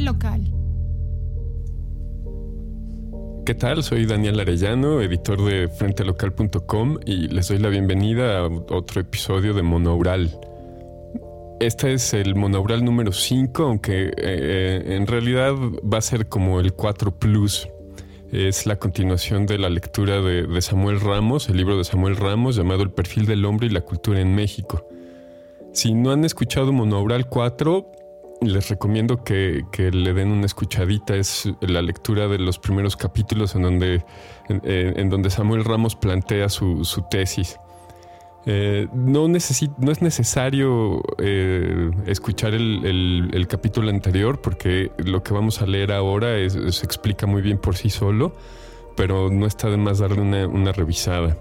Local. ¿Qué tal? Soy Daniel Arellano, editor de frentelocal.com y les doy la bienvenida a otro episodio de Monaural. Este es el Monaural número 5, aunque eh, en realidad va a ser como el 4 Plus. Es la continuación de la lectura de, Samuel Ramos, el libro de Samuel Ramos llamado El perfil del hombre y la cultura en México. Si no han escuchado Monaural 4, les recomiendo que, le den una escuchadita. Es la lectura de los primeros capítulos en donde, en, donde Samuel Ramos plantea su, tesis. Eh, no, no es necesario eh, escuchar el, capítulo anterior porque lo que vamos a leer ahora se explica muy bien por sí solo, pero no está de más darle una, una revisada.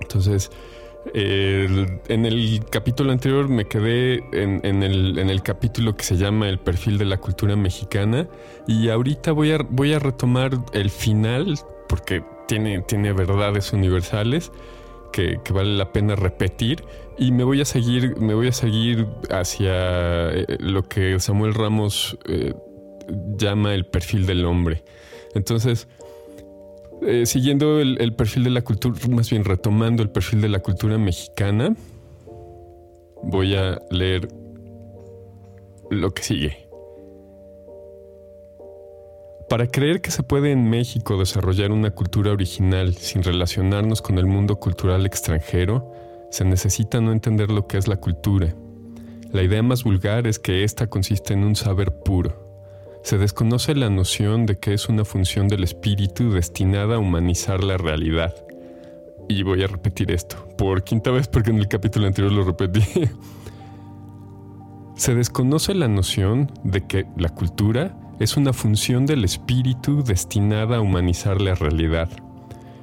Entonces, en el capítulo anterior me quedé en, el, capítulo que se llama El perfil de la cultura mexicana y ahorita voy a, voy a retomar el final porque tiene, verdades universales que, vale la pena repetir y me voy a seguir, me voy a seguir hacia eh, lo que Samuel Ramos eh, llama el perfil del hombre. Entonces, eh, siguiendo el, perfil de la cultura, más bien retomando el perfil de la cultura mexicana, voy a leer lo que sigue. Para creer que se puede en México desarrollar una cultura original sin relacionarnos con el mundo cultural extranjero, se necesita no entender lo que es la cultura. La idea más vulgar es que ésta consiste en un saber puro se desconoce la noción de que es una función del espíritu destinada a humanizar la realidad. Y voy a repetir esto por quinta vez porque en el capítulo anterior lo repetí. Se desconoce la noción de que la cultura es una función del espíritu destinada a humanizar la realidad.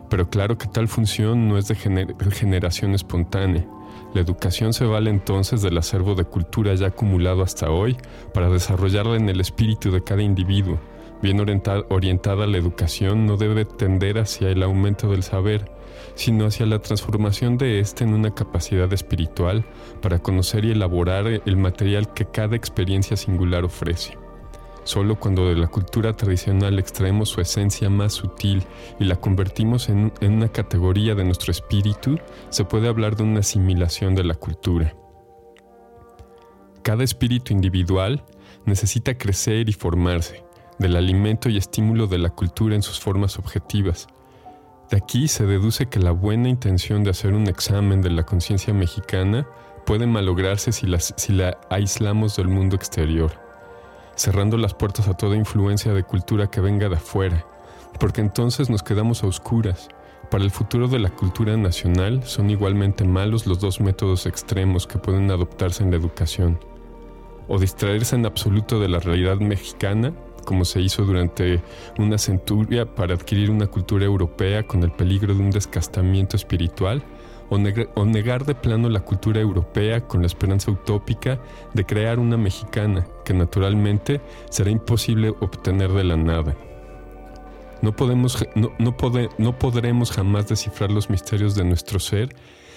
Pero claro que tal función no es de generación espontánea. La educación se vale entonces del acervo de cultura ya acumulado hasta hoy para desarrollarla en el espíritu de cada individuo. Bien orientada, la educación no debe tender hacia el aumento del saber, sino hacia la transformación de éste en una capacidad espiritual para conocer y elaborar el material que cada experiencia singular ofrece. Solo cuando de la cultura tradicional extraemos su esencia más sutil y la convertimos en, una categoría de nuestro espíritu, se puede hablar de una asimilación de la cultura. Cada espíritu individual necesita crecer y formarse, del alimento y estímulo de la cultura en sus formas objetivas. De aquí se deduce que la buena intención de hacer un examen de la conciencia mexicana puede malograrse si la aislamos del mundo exterior cerrando las puertas a toda influencia de cultura que venga de afuera, porque entonces nos quedamos a oscuras. Para el futuro de la cultura nacional son igualmente malos los dos métodos extremos que pueden adoptarse en la educación. O distraerse en absoluto de la realidad mexicana, como se hizo durante una centuria para adquirir una cultura europea con el peligro de un descastamiento espiritual, o, negar de plano la cultura europea con la esperanza utópica de crear una mexicana que naturalmente será imposible obtener de la nada. No, podemos, no, no podremos jamás descifrar los misterios de nuestro ser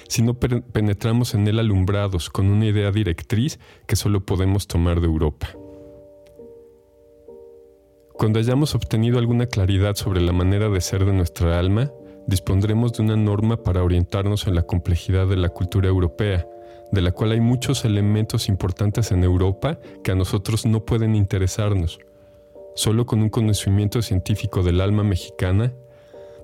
si no penetramos en él alumbrados con una idea directriz que solo podemos tomar de Europa. Cuando hayamos obtenido alguna claridad sobre la manera de ser de nuestra alma, dispondremos de una norma para orientarnos en la complejidad de la cultura europea, de la cual hay muchos elementos importantes en Europa que a nosotros no pueden interesarnos. Solo con un conocimiento científico del alma mexicana,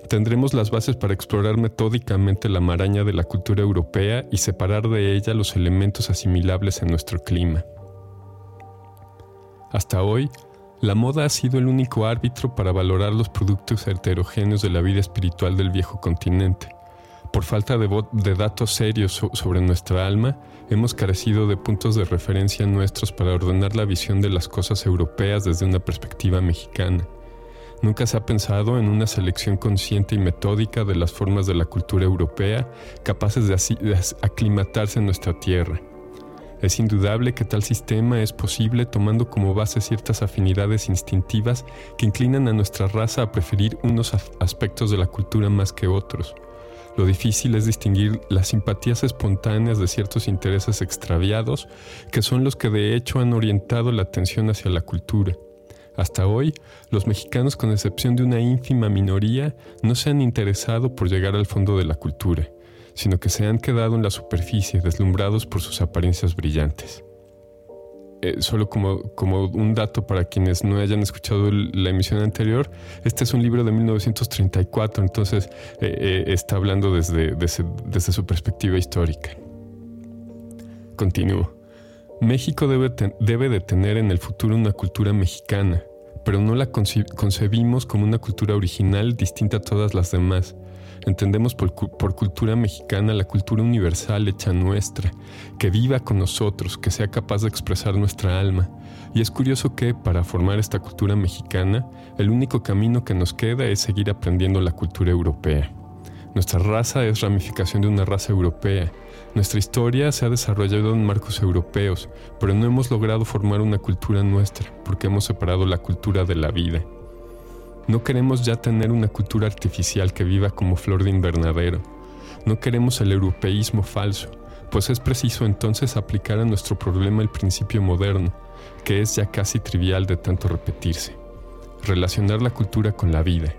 tendremos las bases para explorar metódicamente la maraña de la cultura europea y separar de ella los elementos asimilables en nuestro clima. Hasta hoy, la moda ha sido el único árbitro para valorar los productos heterogéneos de la vida espiritual del viejo continente. Por falta de, datos serios sobre nuestra alma, hemos carecido de puntos de referencia nuestros para ordenar la visión de las cosas europeas desde una perspectiva mexicana. Nunca se ha pensado en una selección consciente y metódica de las formas de la cultura europea capaces de aclimatarse en nuestra tierra. Es indudable que tal sistema es posible tomando como base ciertas afinidades instintivas que inclinan a nuestra raza a preferir unos aspectos de la cultura más que otros. Lo difícil es distinguir las simpatías espontáneas de ciertos intereses extraviados, que son los que de hecho han orientado la atención hacia la cultura. Hasta hoy, los mexicanos, con excepción de una ínfima minoría, no se han interesado por llegar al fondo de la cultura, sino que se han quedado en la superficie, deslumbrados por sus apariencias brillantes. Eh, solo como, como un dato para quienes no hayan escuchado la emisión anterior, este es un libro de 1934, entonces eh, eh, está hablando desde, desde, su perspectiva histórica. Continúo. México debe, debe de tener en el futuro una cultura mexicana, pero no la concebimos como una cultura original distinta a todas las demás. Entendemos por, cultura mexicana la cultura universal hecha nuestra, que viva con nosotros, que sea capaz de expresar nuestra alma. Y es curioso que, para formar esta cultura mexicana, el único camino que nos queda es seguir aprendiendo la cultura europea. Nuestra raza es ramificación de una raza europea. Nuestra historia se ha desarrollado en marcos europeos, pero no hemos logrado formar una cultura nuestra, porque hemos separado la cultura de la vida. No queremos ya tener una cultura artificial que viva como flor de invernadero. No queremos el europeísmo falso, pues es preciso entonces aplicar a nuestro problema el principio moderno, que es ya casi trivial de tanto repetirse. Relacionar la cultura con la vida.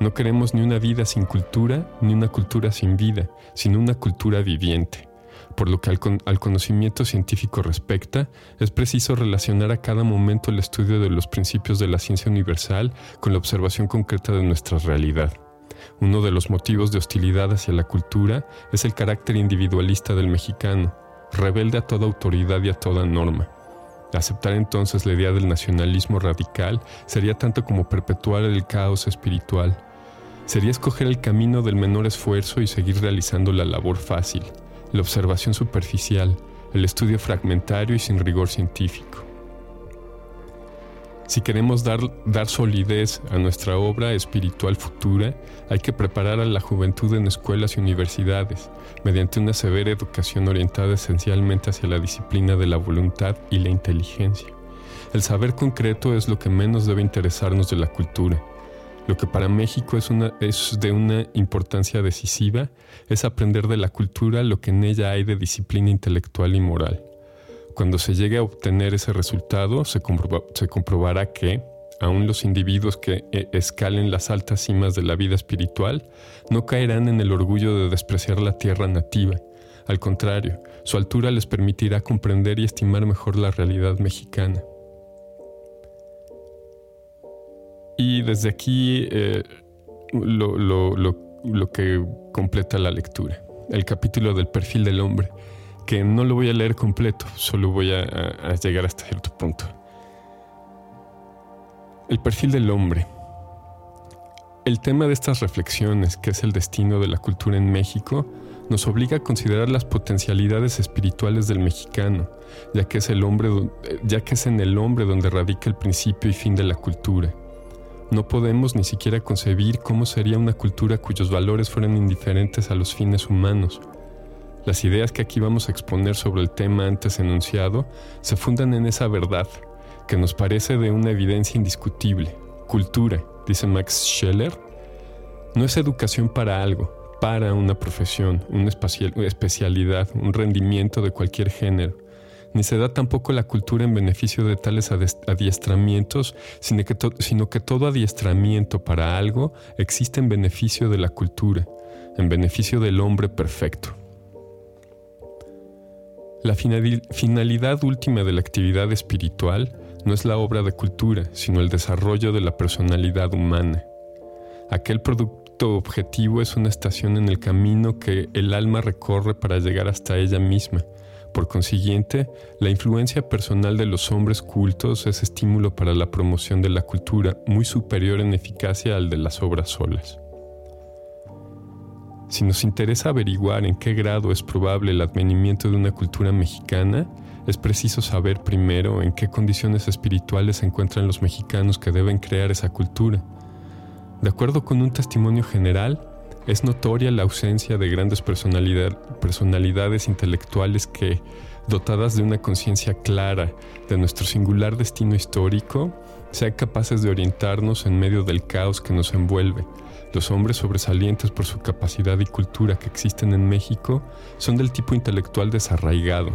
No queremos ni una vida sin cultura, ni una cultura sin vida, sino una cultura viviente por lo que al, conocimiento científico respecta, es preciso relacionar a cada momento el estudio de los principios de la ciencia universal con la observación concreta de nuestra realidad. Uno de los motivos de hostilidad hacia la cultura es el carácter individualista del mexicano, rebelde a toda autoridad y a toda norma. Aceptar entonces la idea del nacionalismo radical sería tanto como perpetuar el caos espiritual. Sería escoger el camino del menor esfuerzo y seguir realizando la labor fácil, la observación superficial, el estudio fragmentario y sin rigor científico. Si queremos dar, dar, solidez a nuestra obra espiritual futura, hay que preparar a la juventud en escuelas y universidades, mediante una severa educación orientada esencialmente hacia la disciplina de la voluntad y la inteligencia. El saber concreto es lo que menos debe interesarnos de la cultura, lo que para México es, de una importancia decisiva es aprender de la cultura lo que en ella hay de disciplina intelectual y moral. Cuando se llegue a obtener ese resultado, se, se comprobará que, aun los individuos que eh, escalen las altas cimas de la vida espiritual, no caerán en el orgullo de despreciar la tierra nativa. Al contrario, su altura les permitirá comprender y estimar mejor la realidad mexicana. Y desde aquí eh, lo, que completa la lectura, el capítulo del perfil del hombre, que no lo voy a leer completo, solo voy a, a llegar hasta cierto punto. El perfil del hombre. El tema de estas reflexiones, que es el destino de la cultura en México, nos obliga a considerar las potencialidades espirituales del mexicano, ya que es, el hombre, ya que es en el hombre donde radica el principio y fin de la cultura. No podemos ni siquiera concebir cómo sería una cultura cuyos valores fueran indiferentes a los fines humanos. Las ideas que aquí vamos a exponer sobre el tema antes enunciado se fundan en esa verdad, que nos parece de una evidencia indiscutible. Cultura, dice Max Scheller, no es educación para algo, para una profesión, una especialidad, un rendimiento de cualquier género ni se da tampoco la cultura en beneficio de tales adiestramientos, sino que, todo adiestramiento para algo existe en beneficio de la cultura, en beneficio del hombre perfecto. La finalidad última de la actividad espiritual no es la obra de cultura, sino el desarrollo de la personalidad humana. Aquel producto objetivo es una estación en el camino que el alma recorre para llegar hasta ella misma, por consiguiente, la influencia personal de los hombres cultos es estímulo para la promoción de la cultura muy superior en eficacia al de las obras solas. Si nos interesa averiguar en qué grado es probable el advenimiento de una cultura mexicana, es preciso saber primero en qué condiciones espirituales se encuentran los mexicanos que deben crear esa cultura. De acuerdo con un testimonio general, es notoria la ausencia de grandes personalidades intelectuales que, dotadas de una conciencia clara de nuestro singular destino histórico, sean capaces de orientarnos en medio del caos que nos envuelve. Los hombres sobresalientes por su capacidad y cultura que existen en México son del tipo intelectual desarraigado,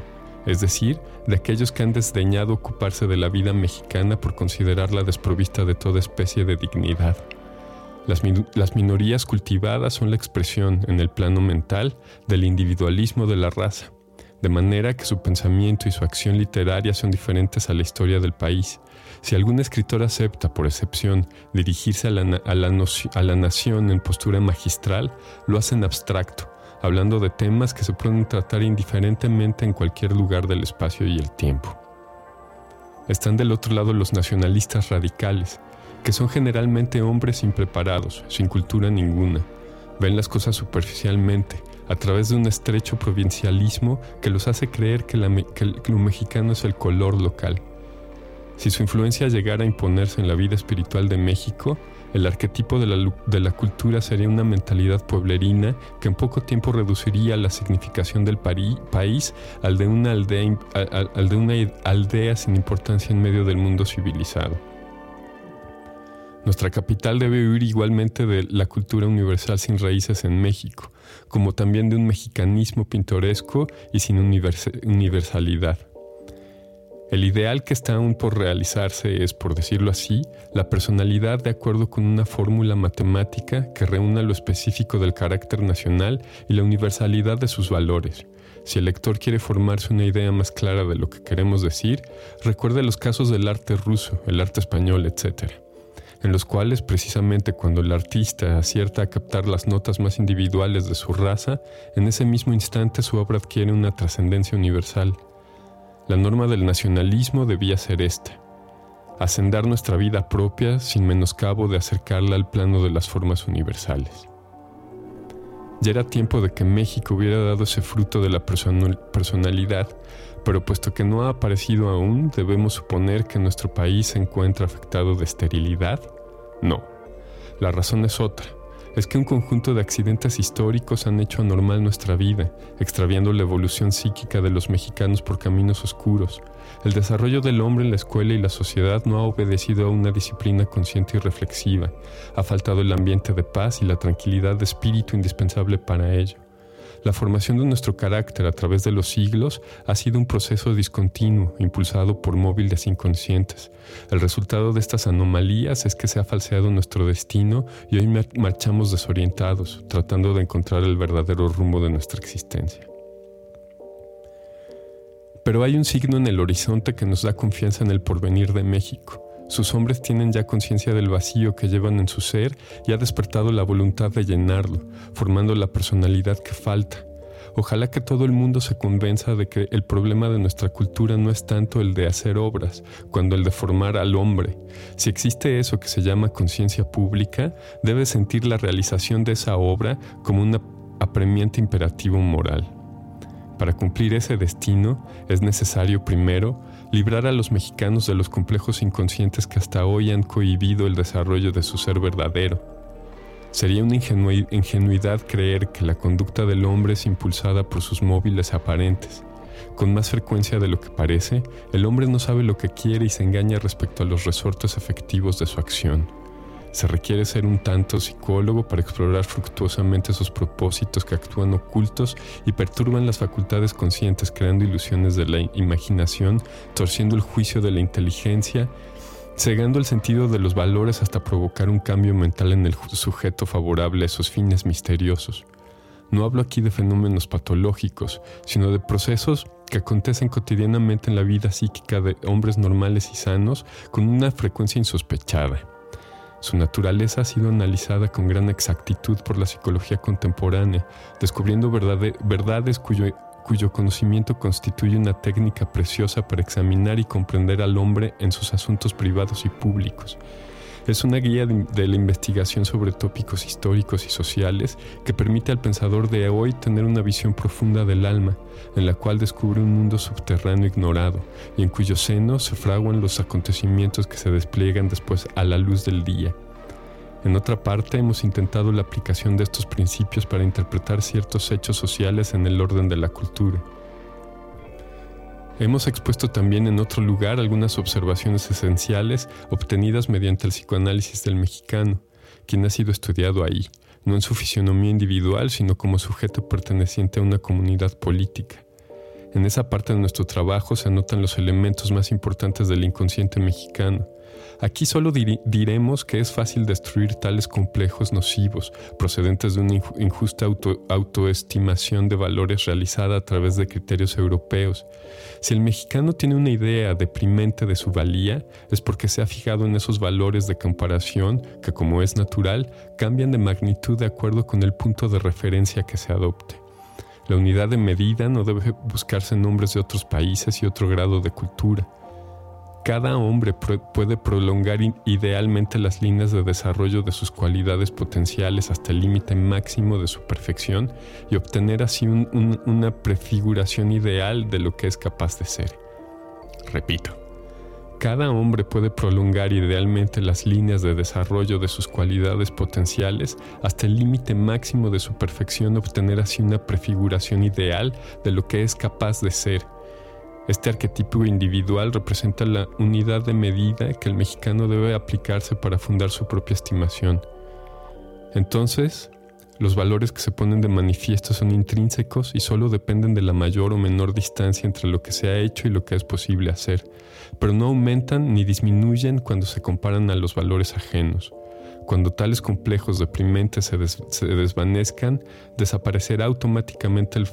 es decir, de aquellos que han desdeñado ocuparse de la vida mexicana por considerarla desprovista de toda especie de dignidad. Las, minorías cultivadas son la expresión, en el plano mental, del individualismo de la raza, de manera que su pensamiento y su acción literaria son diferentes a la historia del país. Si algún escritor acepta, por excepción, dirigirse a la, a la, a la nación en postura magistral, lo hace en abstracto, hablando de temas que se pueden tratar indiferentemente en cualquier lugar del espacio y el tiempo. Están del otro lado los nacionalistas radicales, que son generalmente hombres impreparados, sin cultura ninguna. Ven las cosas superficialmente, a través de un estrecho provincialismo que los hace creer que, que lo mexicano es el color local. Si su influencia llegara a imponerse en la vida espiritual de México, el arquetipo de la, de la, cultura sería una mentalidad pueblerina que en poco tiempo reduciría la significación del país al de, al de una aldea sin importancia en medio del mundo civilizado. Nuestra capital debe huir igualmente de la cultura universal sin raíces en México, como también de un mexicanismo pintoresco y sin universalidad. El ideal que está aún por realizarse es, por decirlo así, la personalidad de acuerdo con una fórmula matemática que reúna lo específico del carácter nacional y la universalidad de sus valores. Si el lector quiere formarse una idea más clara de lo que queremos decir, recuerde los casos del arte ruso, el arte español, etc., en los cuales precisamente cuando el artista acierta a captar las notas más individuales de su raza, en ese mismo instante su obra adquiere una trascendencia universal. La norma del nacionalismo debía ser esta, hacendar nuestra vida propia sin menoscabo de acercarla al plano de las formas universales. Ya era tiempo de que México hubiera dado ese fruto de la personalidad, pero puesto que no ha aparecido aún, debemos suponer que nuestro país se encuentra afectado de esterilidad. No, la razón es otra es que un conjunto de accidentes históricos han hecho anormal nuestra vida, extraviando la evolución psíquica de los mexicanos por caminos oscuros. El desarrollo del hombre en la escuela y la sociedad no ha obedecido a una disciplina consciente y reflexiva. Ha faltado el ambiente de paz y la tranquilidad de espíritu indispensable para ello. La formación de nuestro carácter a través de los siglos ha sido un proceso discontinuo, impulsado por móviles inconscientes. El resultado de estas anomalías es que se ha falseado nuestro destino y hoy marchamos desorientados, tratando de encontrar el verdadero rumbo de nuestra existencia. Pero hay un signo en el horizonte que nos da confianza en el porvenir de México. Sus hombres tienen ya conciencia del vacío que llevan en su ser y ha despertado la voluntad de llenarlo, formando la personalidad que falta. Ojalá que todo el mundo se convenza de que el problema de nuestra cultura no es tanto el de hacer obras, cuando el de formar al hombre. Si existe eso que se llama conciencia pública, debe sentir la realización de esa obra como un apremiante imperativo moral. Para cumplir ese destino es necesario primero librar a los mexicanos de los complejos inconscientes que hasta hoy han cohibido el desarrollo de su ser verdadero. Sería una ingenuidad creer que la conducta del hombre es impulsada por sus móviles aparentes. Con más frecuencia de lo que parece, el hombre no sabe lo que quiere y se engaña respecto a los resortes efectivos de su acción. Se requiere ser un tanto psicólogo para explorar fructuosamente esos propósitos que actúan ocultos y perturban las facultades conscientes, creando ilusiones de la imaginación, torciendo el juicio de la inteligencia, cegando el sentido de los valores hasta provocar un cambio mental en el sujeto favorable a esos fines misteriosos. No hablo aquí de fenómenos patológicos, sino de procesos que acontecen cotidianamente en la vida psíquica de hombres normales y sanos con una frecuencia insospechada. Su naturaleza ha sido analizada con gran exactitud por la psicología contemporánea, descubriendo verdades cuyo, cuyo conocimiento constituye una técnica preciosa para examinar y comprender al hombre en sus asuntos privados y públicos. Es una guía de, la investigación sobre tópicos históricos y sociales que permite al pensador de hoy tener una visión profunda del alma, en la cual descubre un mundo subterráneo ignorado y en cuyo seno se fraguan los acontecimientos que se despliegan después a la luz del día. En otra parte, hemos intentado la aplicación de estos principios para interpretar ciertos hechos sociales en el orden de la cultura. Hemos expuesto también en otro lugar algunas observaciones esenciales obtenidas mediante el psicoanálisis del mexicano, quien ha sido estudiado ahí, no en su fisionomía individual, sino como sujeto perteneciente a una comunidad política. En esa parte de nuestro trabajo se anotan los elementos más importantes del inconsciente mexicano, Aquí solo diremos que es fácil destruir tales complejos nocivos procedentes de una injusta autoestimación de valores realizada a través de criterios europeos. Si el mexicano tiene una idea deprimente de su valía, es porque se ha fijado en esos valores de comparación que, como es natural, cambian de magnitud de acuerdo con el punto de referencia que se adopte. La unidad de medida no debe buscarse en nombres de otros países y otro grado de cultura. Cada hombre puede prolongar idealmente las líneas de desarrollo de sus cualidades potenciales hasta el límite máximo de su perfección y obtener así una prefiguración ideal de lo que es capaz de ser. Repito, cada hombre puede prolongar idealmente las líneas de desarrollo de sus cualidades potenciales hasta el límite máximo de su perfección, obtener así una prefiguración ideal de lo que es capaz de ser este arquetipo individual representa la unidad de medida que el mexicano debe aplicarse para fundar su propia estimación. Entonces, los valores que se ponen de manifiesto son intrínsecos y solo dependen de la mayor o menor distancia entre lo que se ha hecho y lo que es posible hacer, pero no aumentan ni disminuyen cuando se comparan a los valores ajenos. Cuando tales complejos deprimentes se, desvanezcan, desaparecerá automáticamente el,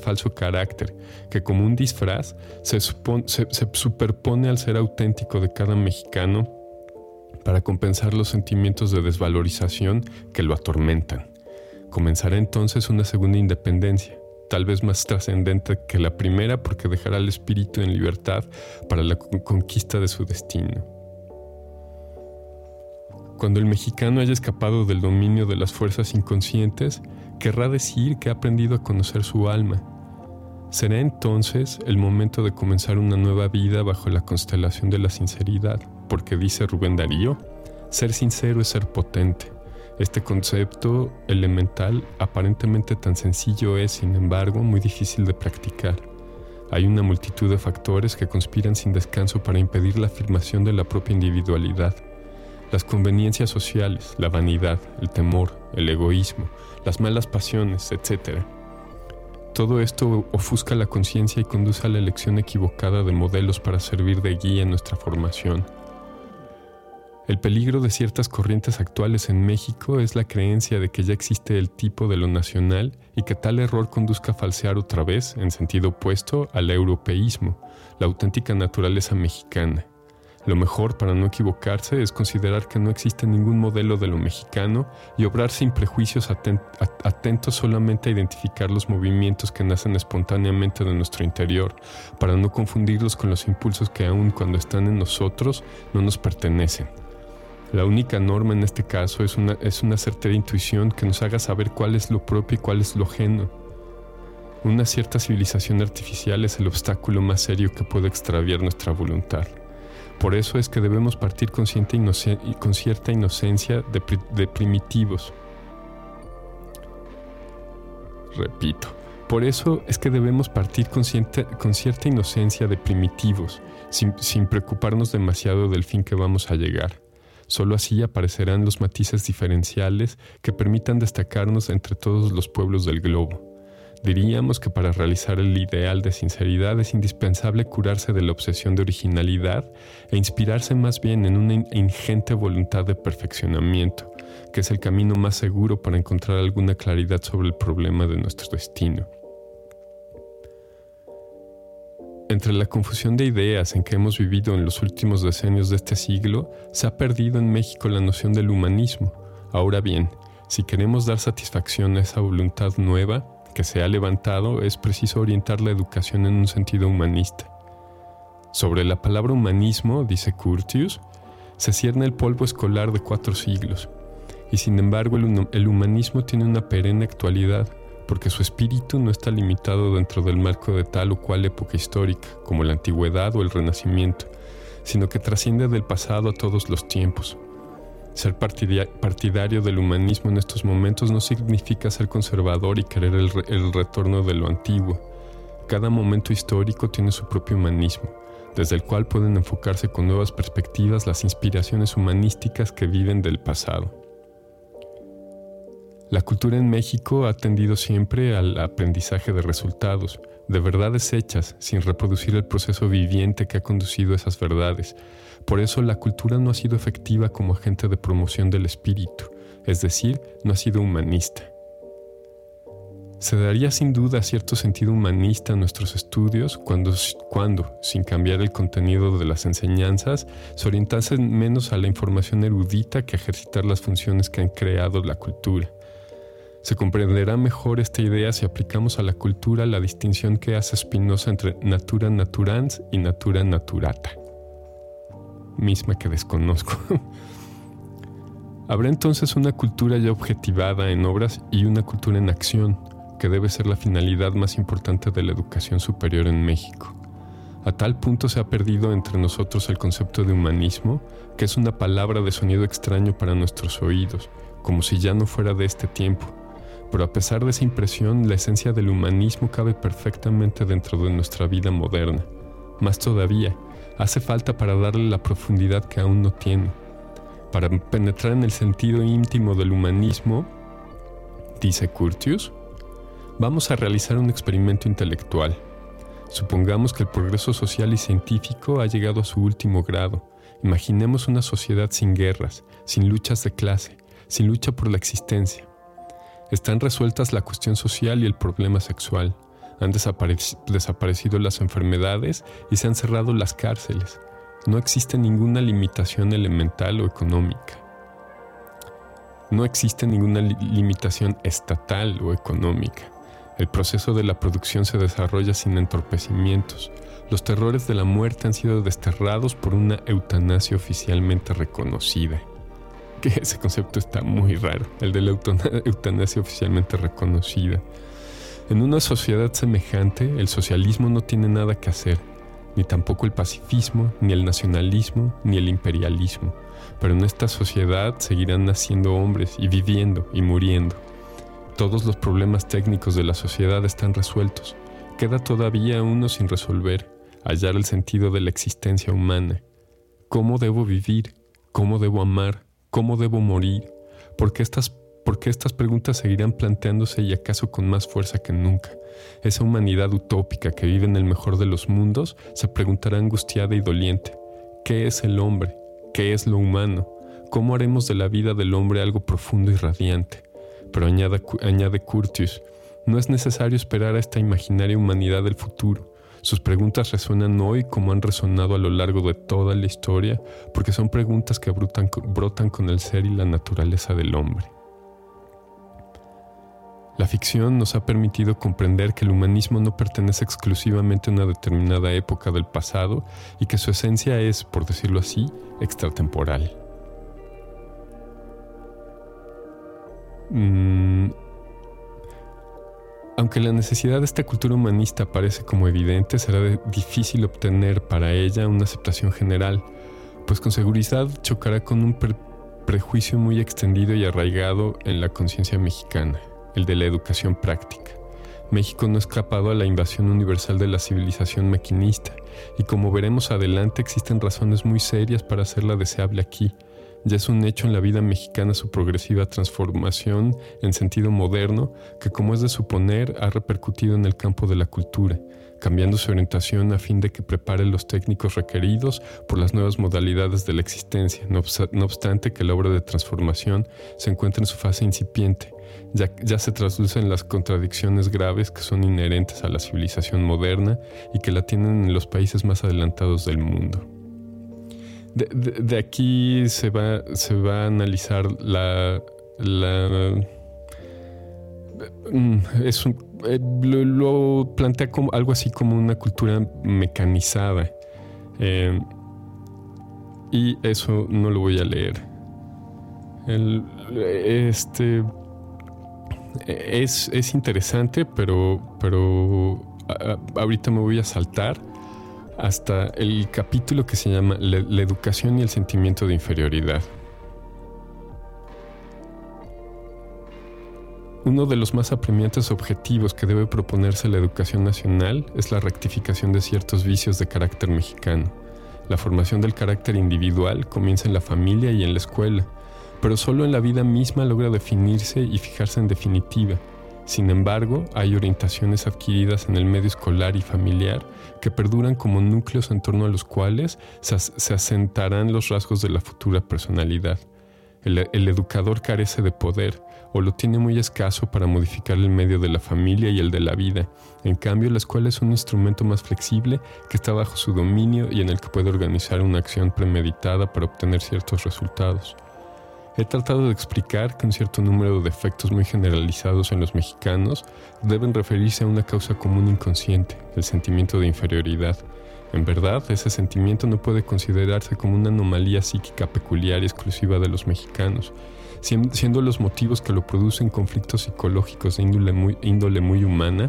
falso carácter, que como un disfraz se, se superpone al ser auténtico de cada mexicano para compensar los sentimientos de desvalorización que lo atormentan. Comenzará entonces una segunda independencia, tal vez más trascendente que la primera porque dejará al espíritu en libertad para la conquista de su destino. Cuando el mexicano haya escapado del dominio de las fuerzas inconscientes, querrá decir que ha aprendido a conocer su alma. Será entonces el momento de comenzar una nueva vida bajo la constelación de la sinceridad, porque dice Rubén Darío, ser sincero es ser potente. Este concepto elemental, aparentemente tan sencillo, es, sin embargo, muy difícil de practicar. Hay una multitud de factores que conspiran sin descanso para impedir la afirmación de la propia individualidad las conveniencias sociales, la vanidad, el temor, el egoísmo, las malas pasiones, etc. Todo esto ofusca la conciencia y conduce a la elección equivocada de modelos para servir de guía en nuestra formación. El peligro de ciertas corrientes actuales en México es la creencia de que ya existe el tipo de lo nacional y que tal error conduzca a falsear otra vez, en sentido opuesto, al europeísmo, la auténtica naturaleza mexicana. Lo mejor para no equivocarse es considerar que no existe ningún modelo de lo mexicano y obrar sin prejuicios atentos solamente a identificar los movimientos que nacen espontáneamente de nuestro interior, para no confundirlos con los impulsos que aun cuando están en nosotros no nos pertenecen. La única norma en este caso es una, es una certera intuición que nos haga saber cuál es lo propio y cuál es lo ajeno. Una cierta civilización artificial es el obstáculo más serio que puede extraviar nuestra voluntad. Por eso es que debemos partir con cierta, inocencia de, primitivos. Repito, por eso es que debemos partir con, cierta inocencia de primitivos, sin, sin preocuparnos demasiado del fin que vamos a llegar. Solo así aparecerán los matices diferenciales que permitan destacarnos entre todos los pueblos del globo. Diríamos que para realizar el ideal de sinceridad es indispensable curarse de la obsesión de originalidad e inspirarse más bien en una ingente voluntad de perfeccionamiento, que es el camino más seguro para encontrar alguna claridad sobre el problema de nuestro destino. Entre la confusión de ideas en que hemos vivido en los últimos decenios de este siglo, se ha perdido en México la noción del humanismo. Ahora bien, si queremos dar satisfacción a esa voluntad nueva, que se ha levantado, es preciso orientar la educación en un sentido humanista. Sobre la palabra humanismo, dice Curtius, se cierne el polvo escolar de cuatro siglos, y sin embargo el, el humanismo tiene una perenne actualidad, porque su espíritu no está limitado dentro del marco de tal o cual época histórica, como la antigüedad o el renacimiento, sino que trasciende del pasado a todos los tiempos, ser partidario del humanismo en estos momentos no significa ser conservador y querer el, retorno de lo antiguo. Cada momento histórico tiene su propio humanismo, desde el cual pueden enfocarse con nuevas perspectivas las inspiraciones humanísticas que viven del pasado. La cultura en México ha tendido siempre al aprendizaje de resultados, de verdades hechas, sin reproducir el proceso viviente que ha conducido esas verdades. Por eso la cultura no ha sido efectiva como agente de promoción del espíritu, es decir, no ha sido humanista. Se daría sin duda cierto sentido humanista a nuestros estudios cuando, cuando, sin cambiar el contenido de las enseñanzas, se orientasen menos a la información erudita que a ejercitar las funciones que han creado la cultura. Se comprenderá mejor esta idea si aplicamos a la cultura la distinción que hace Spinoza entre natura naturans y natura naturata, misma que desconozco. Habrá entonces una cultura ya objetivada en obras y una cultura en acción, que debe ser la finalidad más importante de la educación superior en México. A tal punto se ha perdido entre nosotros el concepto de humanismo, que es una palabra de sonido extraño para nuestros oídos, como si ya no fuera de este tiempo pero a pesar de esa impresión, la esencia del humanismo cabe perfectamente dentro de nuestra vida moderna. Más todavía, hace falta para darle la profundidad que aún no tiene. Para penetrar en el sentido íntimo del humanismo, dice Curtius, vamos a realizar un experimento intelectual. Supongamos que el progreso social y científico ha llegado a su último grado. Imaginemos una sociedad sin guerras, sin luchas de clase, sin lucha por la existencia están resueltas la cuestión social y el problema sexual. Han desaparecido las enfermedades y se han cerrado las cárceles. No existe ninguna limitación elemental o económica. No existe ninguna limitación estatal o económica. El proceso de la producción se desarrolla sin entorpecimientos. Los terrores de la muerte han sido desterrados por una eutanasia oficialmente reconocida que ese concepto está muy raro, el de la eutanasia oficialmente reconocida. En una sociedad semejante, el socialismo no tiene nada que hacer, ni tampoco el pacifismo, ni el nacionalismo, ni el imperialismo. Pero en esta sociedad seguirán naciendo hombres y viviendo y muriendo. Todos los problemas técnicos de la sociedad están resueltos. Queda todavía uno sin resolver, hallar el sentido de la existencia humana. ¿Cómo debo vivir? ¿Cómo debo amar? ¿Cómo debo morir? ¿Por qué estas, estas preguntas seguirán planteándose y acaso con más fuerza que nunca? Esa humanidad utópica que vive en el mejor de los mundos se preguntará angustiada y doliente. ¿Qué es el hombre? ¿Qué es lo humano? ¿Cómo haremos de la vida del hombre algo profundo y radiante? Pero añade Curtius, no es necesario esperar a esta imaginaria humanidad del futuro. Sus preguntas resuenan hoy como han resonado a lo largo de toda la historia, porque son preguntas que brotan, con el ser y la naturaleza del hombre. La ficción nos ha permitido comprender que el humanismo no pertenece exclusivamente a una determinada época del pasado y que su esencia es, por decirlo así, extratemporal. Mm, aunque la necesidad de esta cultura humanista parece como evidente, será difícil obtener para ella una aceptación general, pues con seguridad chocará con un prejuicio muy extendido y arraigado en la conciencia mexicana, el de la educación práctica. México no ha escapado a la invasión universal de la civilización maquinista, y como veremos adelante existen razones muy serias para hacerla deseable aquí, ya es un hecho en la vida mexicana su progresiva transformación en sentido moderno que, como es de suponer, ha repercutido en el campo de la cultura, cambiando su orientación a fin de que prepare los técnicos requeridos por las nuevas modalidades de la existencia, no, obstante que la obra de transformación se encuentra en su fase incipiente, ya, ya se traducen las contradicciones graves que son inherentes a la civilización moderna y que la tienen en los países más adelantados del mundo. De, aquí se va, se va a analizar la. Mm, es eh, lo, plantea como algo así como una cultura mecanizada. Eh, y eso no lo voy a leer. este. Es, es interesante, pero, pero ahorita me voy a saltar hasta el capítulo que se llama La, educación y el sentimiento de inferioridad. uno de los más apremiantes objetivos que debe proponerse la educación nacional es la rectificación de ciertos vicios de carácter mexicano. La formación del carácter individual comienza en la familia y en la escuela, pero solo en la vida misma logra definirse y fijarse en definitiva. Sin embargo, hay orientaciones adquiridas en el medio escolar y familiar que perduran como núcleos en torno a los cuales se, asentarán los rasgos de la futura personalidad. el educador carece de poder, o lo tiene muy escaso para modificar el medio de la familia y el de la vida. En cambio, la escuela es un instrumento más flexible que está bajo su dominio y en el que puede organizar una acción premeditada para obtener ciertos resultados. He tratado de explicar que un cierto número de defectos muy generalizados en los mexicanos deben referirse a una causa común inconsciente, el sentimiento de inferioridad. En verdad, ese sentimiento no puede considerarse como una anomalía psíquica peculiar y exclusiva de los mexicanos, siendo los motivos que lo producen conflictos psicológicos de índole muy, índole muy humana,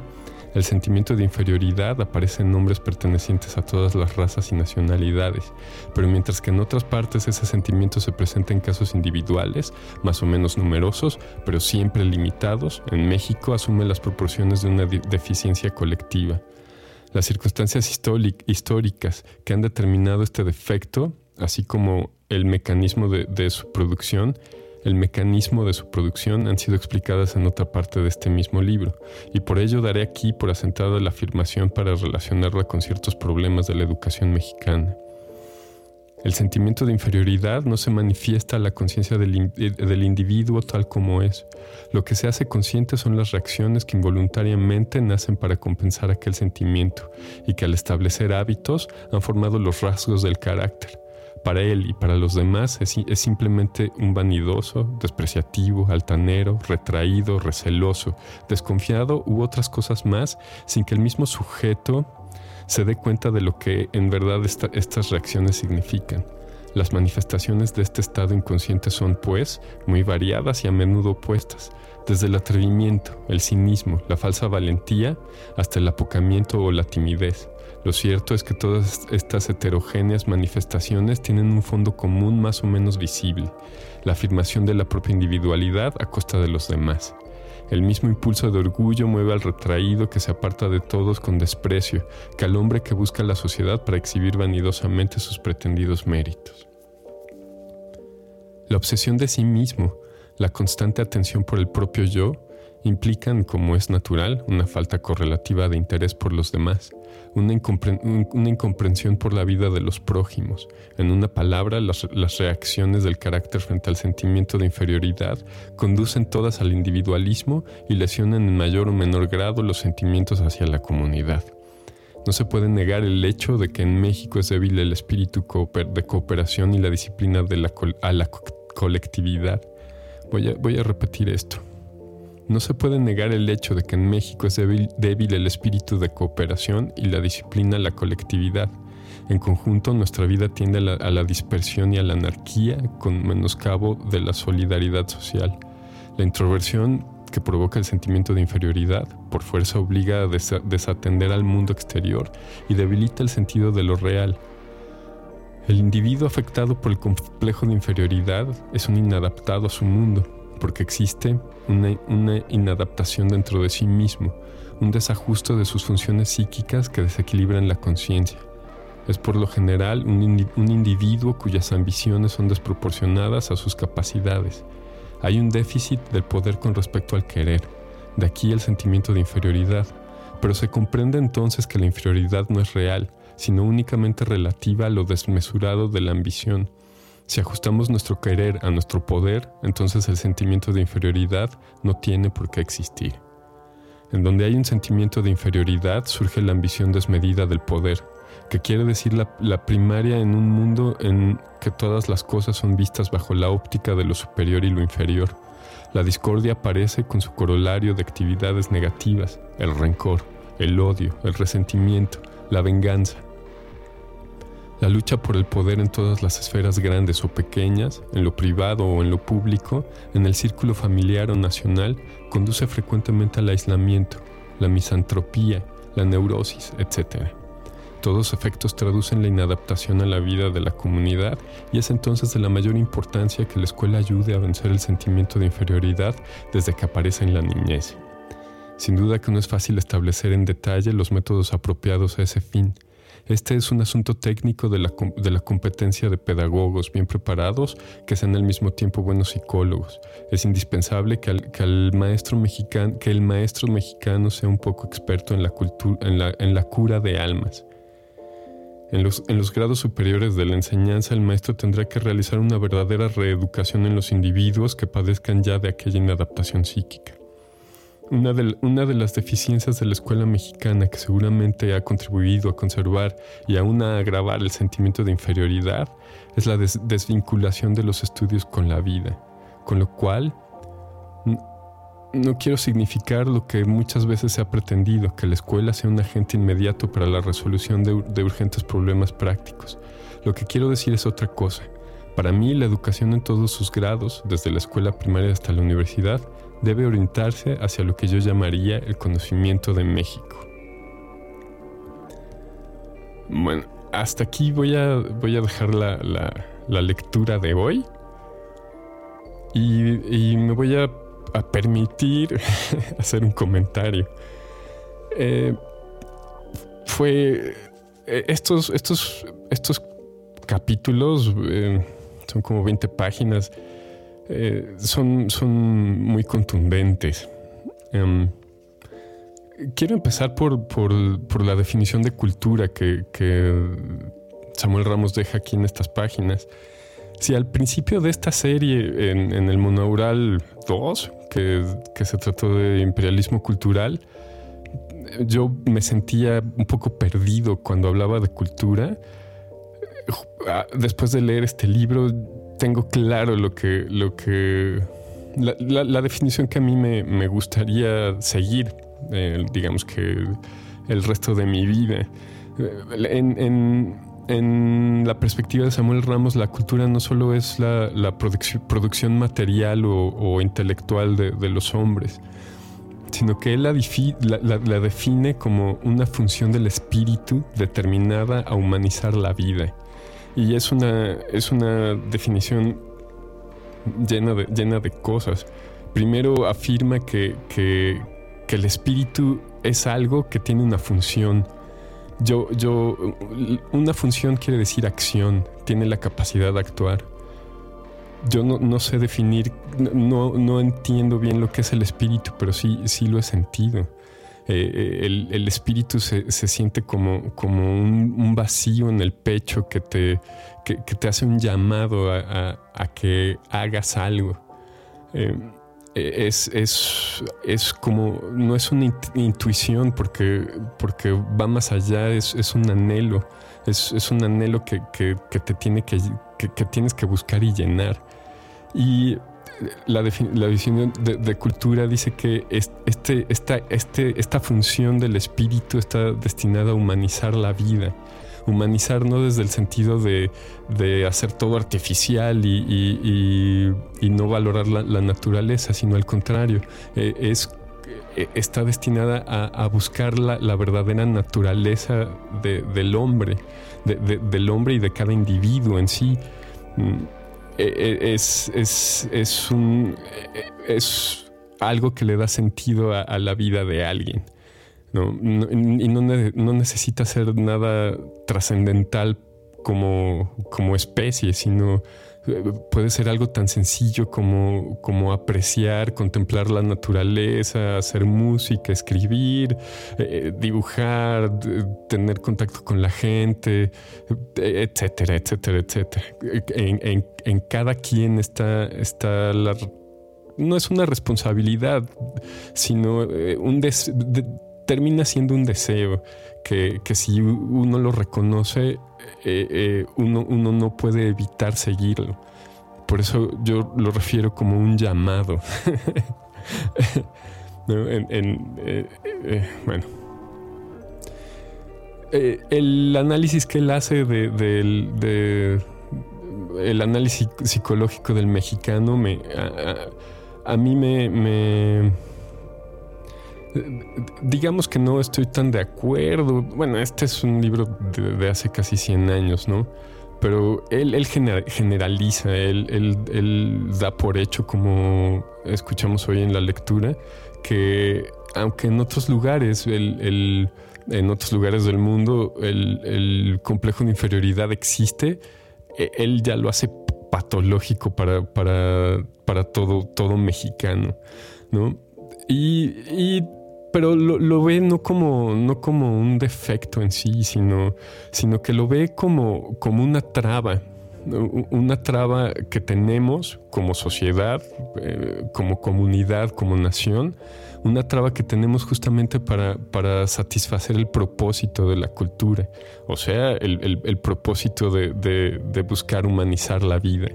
el sentimiento de inferioridad aparece en nombres pertenecientes a todas las razas y nacionalidades, pero mientras que en otras partes ese sentimiento se presenta en casos individuales, más o menos numerosos, pero siempre limitados, en México asume las proporciones de una deficiencia colectiva. Las circunstancias históricas que han determinado este defecto, así como el mecanismo de su producción, el mecanismo de su producción han sido explicadas en otra parte de este mismo libro, y por ello daré aquí por asentada la afirmación para relacionarla con ciertos problemas de la educación mexicana. El sentimiento de inferioridad no se manifiesta a la conciencia del, eh, del, individuo tal como es. Lo que se hace consciente son las reacciones que involuntariamente nacen para compensar aquel sentimiento y que al establecer hábitos han formado los rasgos del carácter, para él y para los demás es, simplemente un vanidoso, despreciativo, altanero, retraído, receloso, desconfiado u otras cosas más, sin que el mismo sujeto se dé cuenta de lo que en verdad estas reacciones significan. Las manifestaciones de este estado inconsciente son, pues, muy variadas y a menudo opuestas, desde el atrevimiento, el cinismo, la falsa valentía, hasta el apocamiento o la timidez. Lo cierto es que todas estas heterogéneas manifestaciones tienen un fondo común más o menos visible, la afirmación de la propia individualidad a costa de los demás. El mismo impulso de orgullo mueve al retraído que se aparta de todos con desprecio, que al hombre que busca la sociedad para exhibir vanidosamente sus pretendidos méritos. La obsesión de sí mismo, la constante atención por el propio yo, implican, como es natural, una falta correlativa de interés por los demás, una, incomprensión por la vida de los prójimos. En una palabra, las, reacciones del carácter frente al sentimiento de inferioridad conducen todas al individualismo y lesionan en mayor o menor grado los sentimientos hacia la comunidad. No se puede negar el hecho de que en México es débil el espíritu de cooperación y la disciplina de la a la colectividad. Voy a repetir esto. No se puede negar el hecho de que en México es débil, el espíritu de cooperación y la disciplina la colectividad. En conjunto, nuestra vida tiende a la, dispersión y a la anarquía con menoscabo de la solidaridad social. La introversión que provoca el sentimiento de inferioridad, por fuerza obliga a desatender al mundo exterior y debilita el sentido de lo real. El individuo afectado por el complejo de inferioridad es un inadaptado a su mundo, porque existe una, inadaptación dentro de sí mismo, un desajuste de sus funciones psíquicas que desequilibran la conciencia. Es por lo general un, individuo cuyas ambiciones son desproporcionadas a sus capacidades. Hay un déficit del poder con respecto al querer, de aquí el sentimiento de inferioridad, pero se comprende entonces que la inferioridad no es real, sino únicamente relativa a lo desmesurado de la ambición, si ajustamos nuestro querer a nuestro poder, entonces el sentimiento de inferioridad no tiene por qué existir. En donde hay un sentimiento de inferioridad surge la ambición desmedida del poder, que quiere decir la, primaria en un mundo en que todas las cosas son vistas bajo la óptica de lo superior y lo inferior. La discordia aparece con su corolario de actividades negativas, el rencor, el odio, el resentimiento, la venganza, la lucha por el poder en todas las esferas grandes o pequeñas, en lo privado o en lo público, en el círculo familiar o nacional, conduce frecuentemente al aislamiento, la misantropía, la neurosis, etc. todos efectos traducen la inadaptación a la vida de la comunidad y es entonces de la mayor importancia que la escuela ayude a vencer el sentimiento de inferioridad desde que aparece en la niñez. Sin duda que no es fácil establecer en detalle los métodos apropiados a ese fin, este es un asunto técnico de la, de la, competencia de pedagogos bien preparados que sean al mismo tiempo buenos psicólogos. Es indispensable que, el, maestro mexicano, que el maestro mexicano sea un poco experto en la, cultura, en la, en la cura de almas. En los, en los grados superiores de la enseñanza, el maestro tendrá que realizar una verdadera reeducación en los individuos que padezcan ya de aquella inadaptación psíquica. Una de, las deficiencias de la escuela mexicana que seguramente ha contribuido a conservar y aún a agravar el sentimiento de inferioridad es la desvinculación de los estudios con la vida, con lo cual no quiero significar lo que muchas veces se ha pretendido, que la escuela sea un agente inmediato para la resolución de urgentes problemas prácticos. Lo que quiero decir es otra cosa. Para mí, la educación en todos sus grados, desde la escuela primaria hasta la universidad, debe orientarse hacia lo que yo llamaría el conocimiento de México. Bueno, hasta aquí voy a, voy a dejar la, lectura de hoy y, me voy a, permitir hacer un comentario. Eh, fue eh, estos, estos, estos capítulos, eh, son como 20 páginas, eh, son, son muy contundentes. Em, quiero empezar por, por, la definición de cultura que, Samuel Ramos deja aquí en estas páginas. Si al principio de esta serie, en, el Monaural 2, que, que se trató de imperialismo cultural, yo me sentía un poco perdido cuando hablaba de cultura. Ah, después de leer este libro, tengo claro lo que, lo que la, definición que a mí me, gustaría seguir, eh, digamos que el resto de mi vida. Eh, en, la perspectiva de Samuel Ramos, la cultura no solo es la, producción, material o, intelectual de, los hombres, sino que él la, la, define como una función del espíritu determinada a humanizar la vida. Y es una, es una definición llena de, llena de cosas. Primero afirma que, que, el espíritu es algo que tiene una función. Yo, yo, una función quiere decir acción, tiene la capacidad de actuar. Yo no, sé definir, no, no, entiendo bien lo que es el espíritu, pero sí, sí lo he sentido. Eh, eh, el, espíritu se, siente como, como un, vacío en el pecho que te, que, te hace un llamado a, que hagas algo. Eh, es, es, como, no es una intuición porque, porque va más allá, es, un anhelo, es, un anhelo que, te tiene que, que, tienes que buscar y llenar. Y la, definición de, cultura dice que este, esta, este, esta función del espíritu está destinada a humanizar la vida. Humanizar no desde el sentido de, hacer todo artificial y, no valorar la, naturaleza, sino al contrario, eh, es, eh, está destinada a, buscar la, verdadera naturaleza del hombre, del hombre y de cada individuo en sí. Eh, eh, es, es, es, un, eh, es algo que le da sentido a, la vida de alguien. ¿no? y no, no, necesita ser nada trascendental como, como especie, sino puede ser algo tan sencillo como, como apreciar, contemplar la naturaleza, hacer música, escribir, eh, dibujar, tener contacto con la gente, etcétera, etcétera, etcétera. En, cada quien está, está la... No es una responsabilidad, sino eh, un termina siendo un deseo que, que si uno lo reconoce, eh, eh, uno, uno, no puede evitar seguirlo. Por eso yo lo refiero como un llamado. Eh, bueno. el análisis que él hace de, el análisis psicológico del mexicano me, a, mí me digamos que no estoy tan de acuerdo. Bueno, este es un libro de, hace casi 100 años, ¿no? Pero él, generaliza, él, él, da por hecho, como escuchamos hoy en la lectura, que aunque en otros lugares, el, en otros lugares del mundo, el, complejo de inferioridad existe, e, él ya lo hace patológico para, para, para todo, todo mexicano, ¿no? Y, pero lo, ve no como, no como un defecto en sí, sino, sino que lo ve como, como una traba, una traba que tenemos como sociedad, eh, como comunidad, como nación, una traba que tenemos justamente para, para satisfacer el propósito de la cultura, o sea, el, propósito de, buscar humanizar la vida.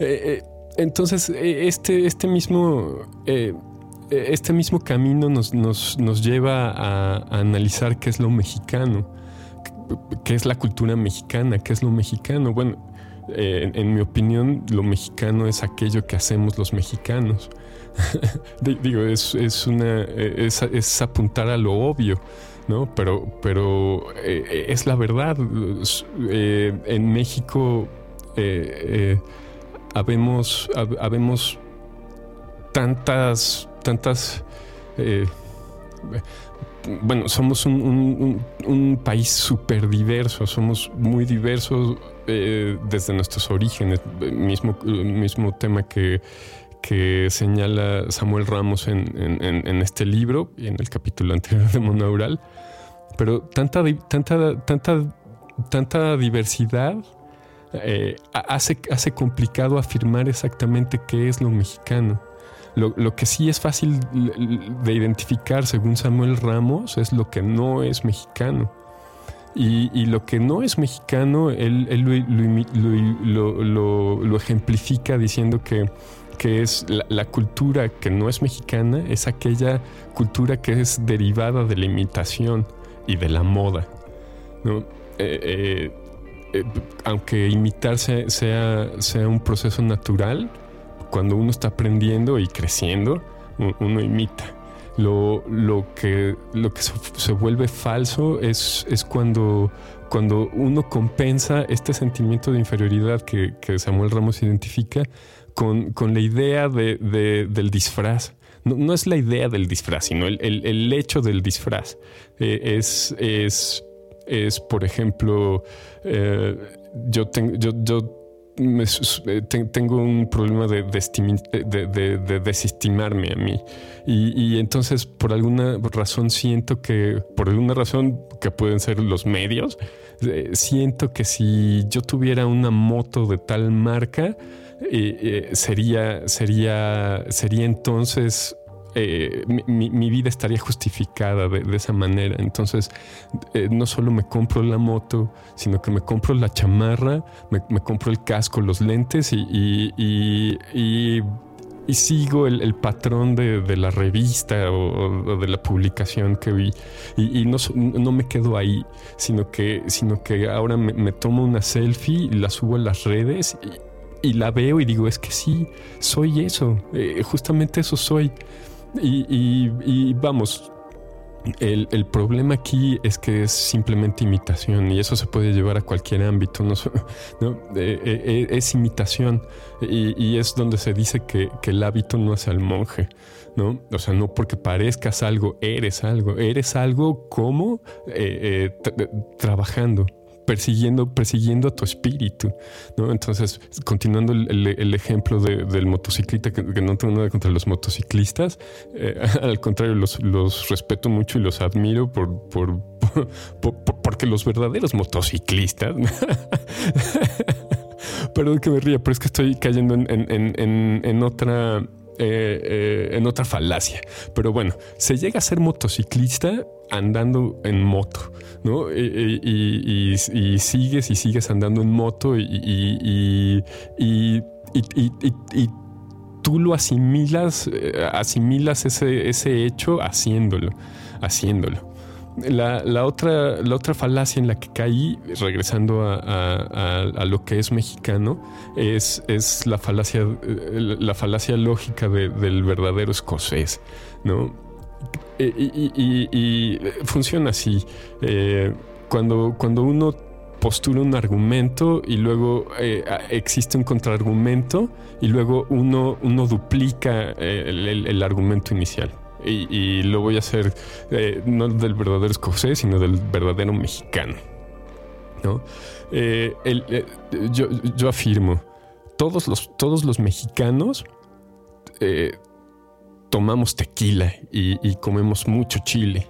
Eh, eh, entonces, eh, este, este, mismo, eh, eh, este mismo camino nos, lleva a, analizar qué es lo mexicano, qué es la cultura mexicana, qué es lo mexicano. Bueno, en, mi opinión, lo mexicano es aquello que hacemos los mexicanos. Digo, es, una, es, apuntar a lo obvio. ¿no? Pero, pero es la verdad. en México habemos, habemos tantas, tantas... Eh, bueno, somos un, país súper diverso, somos muy diversos eh, desde nuestros orígenes, mismo, mismo tema que, que señala Samuel Ramos en, este libro y en el capítulo anterior de Monaural, pero tanta, tanta, tanta, tanta diversidad eh, hace, hace complicado afirmar exactamente qué es lo mexicano. Lo, que sí es fácil de identificar, según Samuel Ramos, es lo que no es mexicano. Y, lo que no es mexicano, él, lo, ejemplifica diciendo que, que es la, cultura que no es mexicana, es aquella cultura que es derivada de la imitación y de la moda. ¿no? Eh, eh, eh, aunque imitarse sea, sea un proceso natural, cuando uno está aprendiendo y creciendo, uno imita. Lo, que, lo que se, vuelve falso es, es cuando, cuando uno compensa este sentimiento de inferioridad que, Samuel Ramos identifica con, la idea del disfraz. No, es la idea del disfraz, sino el, hecho del disfraz. Eh, es, es es, por ejemplo, eh, yo, tengo, yo, eh, tengo un problema de, de, desestimarme a mí. Y, entonces, por alguna razón, siento que, por alguna razón que pueden ser los medios, eh, siento que si yo tuviera una moto de tal marca, sería, sería, sería entonces eh, mi, vida estaría justificada de, esa manera. Entonces, eh, no solo me compro la moto, sino que me compro la chamarra, me, compro el casco, los lentes y, y, sigo el, patrón de, la revista o, de la publicación que vi. Y, no, no, me quedo ahí, sino que, sino que ahora me, tomo una selfie y la subo a las redes y, la veo y digo, es que sí, soy eso, eh, justamente eso soy. Y, vamos, el, problema aquí es que es simplemente imitación y eso se puede llevar a cualquier ámbito, ¿no? Eh, eh, eh, es imitación y, es donde se dice que, el hábito no hace al monje, ¿no? O sea, no porque parezcas algo, eres algo, eres algo como trabajando persiguiendo, persiguiendo a tu espíritu, ¿no? Entonces, continuando el, ejemplo del motociclista, que, no tengo nada contra los motociclistas, eh, al contrario, los, respeto mucho y los admiro por, por, porque los verdaderos motociclistas, perdón que me ría, pero es que estoy cayendo en otra eh, eh, en otra falacia. Pero bueno, se llega a ser motociclista andando en moto, ¿no? Y, sigues y sigues andando en moto y, tú lo asimilas, eh, asimilas ese, ese hecho haciéndolo, haciéndolo. La, otra, la otra falacia en la que caí, regresando a, lo que es mexicano, es, es la, falacia, la falacia lógica del verdadero escocés, ¿no? Y, funciona así. Eh, cuando, cuando uno postula un argumento y luego eh, existe un contraargumento y luego uno, uno duplica eh, el argumento inicial y, lo voy a hacer eh, no del verdadero escocés, sino del verdadero mexicano. ¿no? Eh, eh, yo, afirmo, todos los, todos los mexicanos tomamos tequila y, comemos mucho chile.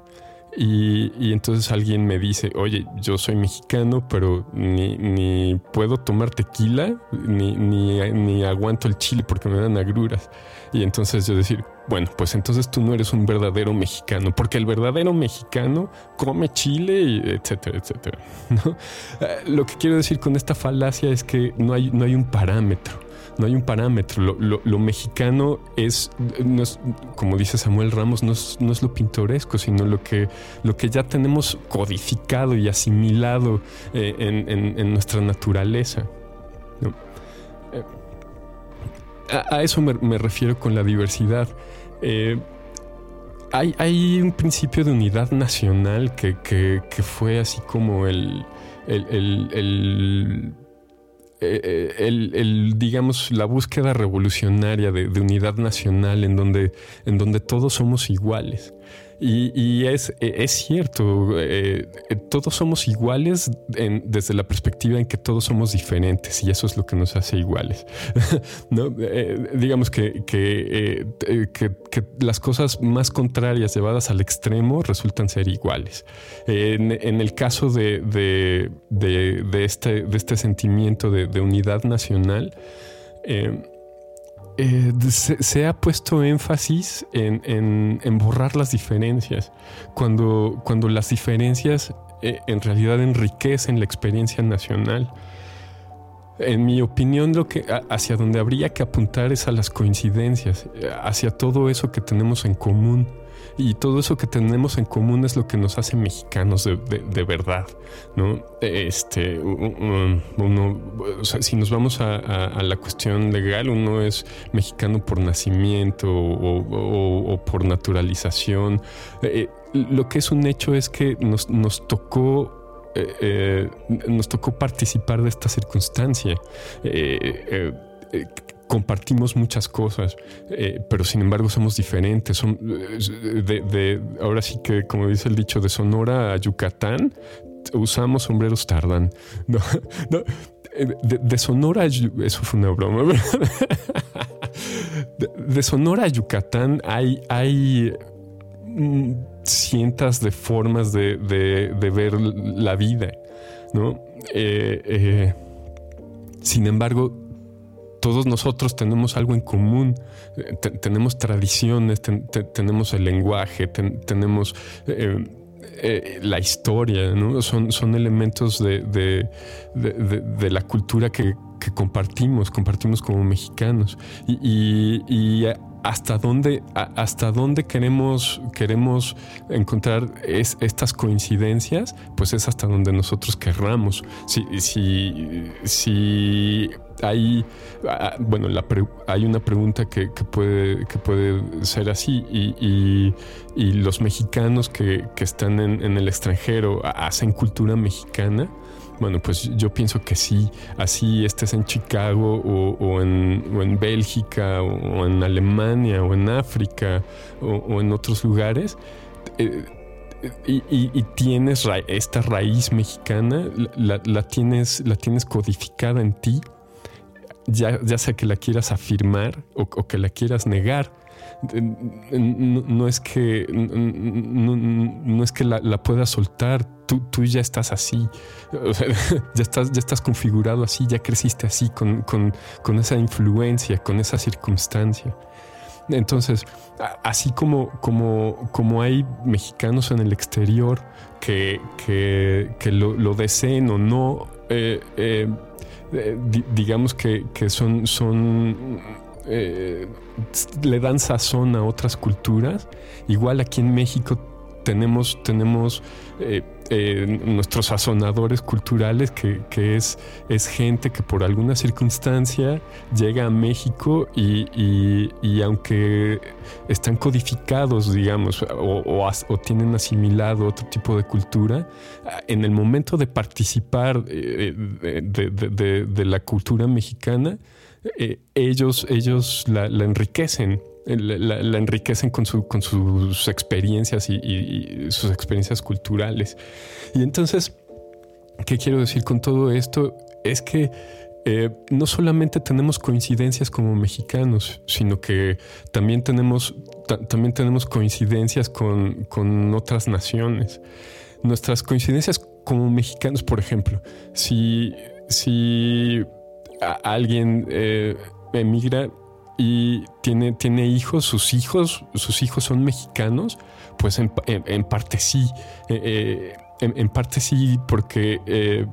Y, entonces alguien me dice, oye, yo soy mexicano, pero ni, puedo tomar tequila, ni, ni, aguanto el chile porque me dan agruras. Y entonces yo decir, bueno, pues entonces tú no eres un verdadero mexicano, porque el verdadero mexicano come chile, y etcétera, etcétera. Eh, lo que quiero decir con esta falacia es que no hay, no hay un parámetro. No hay un parámetro. Lo, mexicano es, como dice Samuel Ramos, no es, lo pintoresco, sino lo que, lo que ya tenemos codificado y asimilado eh, en, nuestra naturaleza. A, eso me, refiero con la diversidad. Eh, hay, un principio de unidad nacional que, fue así como el, el, eh, digamos, la búsqueda revolucionaria de, de, unidad nacional en donde, en donde todos somos iguales. Y, es, e, es, cierto, eh, eh, todos somos iguales desde la perspectiva en que todos somos diferentes y eso es lo que nos hace iguales. ¿no? Eh, digamos que, que, las cosas más contrarias llevadas al extremo resultan ser iguales. En, el caso de, de, este, de este sentimiento de, unidad nacional, se, ha puesto énfasis en, borrar las diferencias, cuando, cuando las diferencias eh, en realidad enriquecen la experiencia nacional. En mi opinión, lo que hacia donde habría que apuntar es a las coincidencias, eh, hacia todo eso que tenemos en común y todo eso que tenemos en común es lo que nos hace mexicanos de, verdad, ¿no? Este, uno, si nos vamos a, la cuestión legal, uno es mexicano por nacimiento o, por naturalización. Eh, lo que es un hecho es que nos, nos tocó eh, eh, nos tocó participar de esta circunstancia compartimos muchas cosas, eh, pero sin embargo somos diferentes. Eh, de, ahora sí que, como dice el dicho, de Sonora a Yucatán, usamos sombreros tardan. Eh, de, Sonora a, eso fue una broma. De, Sonora a Yucatán hay, hay mm, cientos de formas de, ver la vida, ¿no? sin embargo, todos nosotros tenemos algo en común, tenemos tradiciones, tenemos el lenguaje, tenemos eh, eh, la historia, ¿no? son, son elementos de, la cultura que, compartimos, compartimos como mexicanos. y hasta dónde, hasta dónde queremos, queremos encontrar estas coincidencias, pues es hasta donde nosotros querramos. Si, si, si hay, bueno, hay una pregunta que, puede, que puede ser así y, los mexicanos que, están en, en el extranjero hacen cultura mexicana. Bueno, pues yo pienso que sí, así estés en Chicago o, en, Bélgica o, en Alemania o en África o, en otros lugares, eh, y, tienes esta raíz mexicana, la, tienes, la tienes codificada en ti, ya, ya sea que la quieras afirmar o, que la quieras negar. No, es que no, es que la, puedas soltar tú, tú, ya estás así ya estás ya estás configurado así ya creciste así con, esa influencia con esa circunstancia entonces así como como como hay mexicanos en el exterior que, lo, deseen o no eh, eh, eh, digamos que, son, son le dan sazón a otras culturas. Igual aquí en México tenemos, tenemos eh, nuestros sazonadores culturales, que, es, es, gente que por alguna circunstancia llega a México y, aunque están codificados, digamos, o, tienen asimilado otro tipo de cultura, en el momento de participar eh, de, la cultura mexicana, ellos, ellos la enriquecen la, enriquecen con, su, con sus experiencias y, sus experiencias culturales. Y entonces, ¿qué quiero decir con todo esto? Es que eh, no solamente tenemos coincidencias como mexicanos, sino que también tenemos, también tenemos coincidencias con, con, otras naciones. Nuestras coincidencias como mexicanos, por ejemplo, si, si alguien eh, emigra, y tiene, tiene hijos, sus hijos, sus hijos son mexicanos, pues en, parte sí, eh, eh, en, parte sí, porque eh,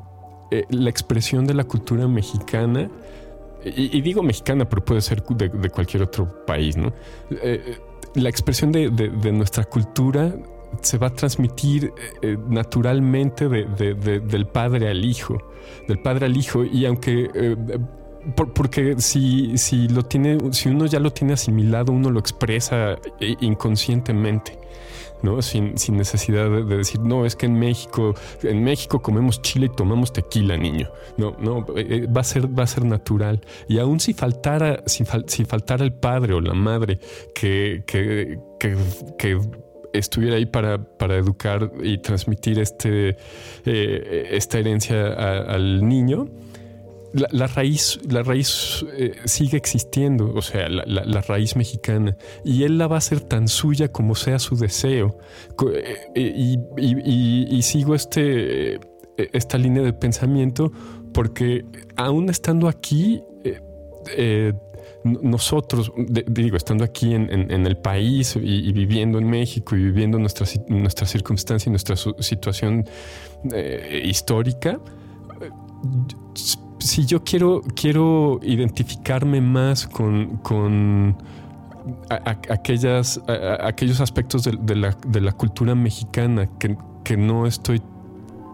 la expresión de la cultura mexicana, y, digo mexicana, pero puede ser de, cualquier otro país, ¿no? la expresión de, nuestra cultura se va a transmitir naturalmente del padre al hijo, del padre al hijo, y aunque porque si, si, lo tiene, si uno ya lo tiene asimilado, uno lo expresa eh, inconscientemente. ¿no? Sin, necesidad de, decir, no, es que en México, en México comemos chile y tomamos tequila, niño. No, no, eh, va a ser, va a ser natural. Y aún si faltara, si, faltara el padre o la madre que, que, estuviera ahí para, para, educar y transmitir este, eh, esta herencia al niño, la, raíz, la raíz eh, sigue existiendo, o sea, la, raíz mexicana, y él la va a hacer tan suya como sea su deseo. Eh, eh, y, sigo este, esta línea de pensamiento porque aún estando aquí, nosotros, digo, estando aquí en, el país y, viviendo en México y viviendo nuestra, nuestra circunstancia y nuestra situación histórica, si yo quiero, quiero identificarme más con, aquellas, aquellos aspectos de, la, cultura mexicana que, no estoy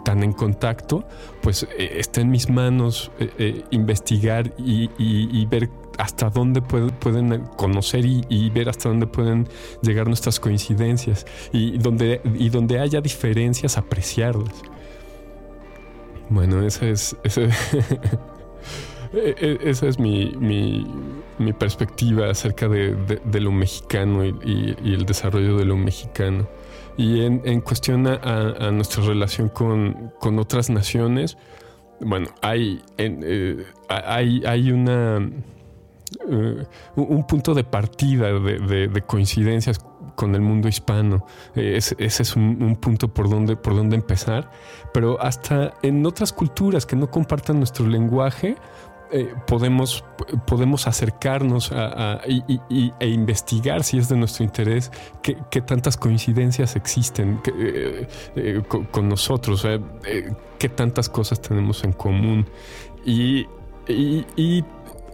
tan en contacto, pues eh, está en mis manos eh, eh, investigar y, ver hasta dónde pueden conocer y, ver hasta dónde pueden llegar nuestras coincidencias y donde, y donde haya diferencias, apreciarlas. Bueno, esa es. E, e, esa, es mi, mi, perspectiva acerca de, lo mexicano y, el desarrollo de lo mexicano. Y en, cuestión a, nuestra relación con, otras naciones, bueno, hay, eh, hay, hay una. Eh, un punto de partida de, coincidencias con el mundo hispano. Eh, ese, es un, punto por donde, por donde empezar. Pero hasta en otras culturas que no compartan nuestro lenguaje, eh, podemos, podemos acercarnos a, e investigar si es de nuestro interés qué, tantas coincidencias existen eh, con, nosotros, qué tantas cosas tenemos en común. y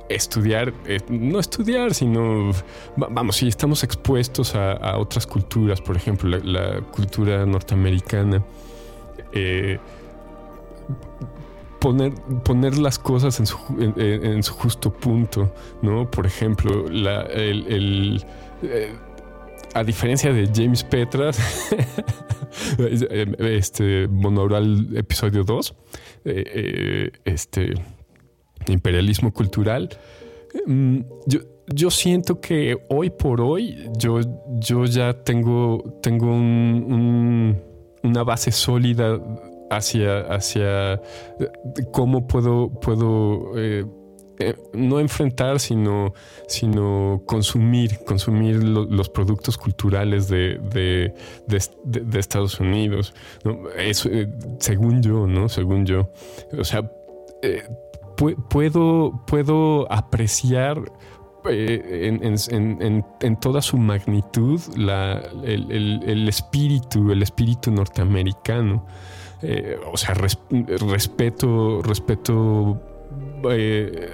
estudiar, eh, no estudiar, sino, vamos, si estamos expuestos a, otras culturas, por ejemplo, la, cultura norteamericana, eh, poner, poner las cosas en su, justo punto, ¿no? Por ejemplo, la, el, eh, a diferencia de James Petras, este monaural episodio 2, este imperialismo cultural. Mm, yo, yo siento que hoy por hoy yo, yo ya tengo, tengo una base sólida hacia, hacia eh, cómo puedo, puedo eh, eh, no enfrentar, sino, sino consumir, consumir los productos culturales de, de, Estados Unidos. según yo, ¿no? Según yo. O sea, puedo, puedo apreciar eh, en, toda su magnitud el, espíritu, el espíritu norteamericano. Eh, o sea, respeto, respeto eh,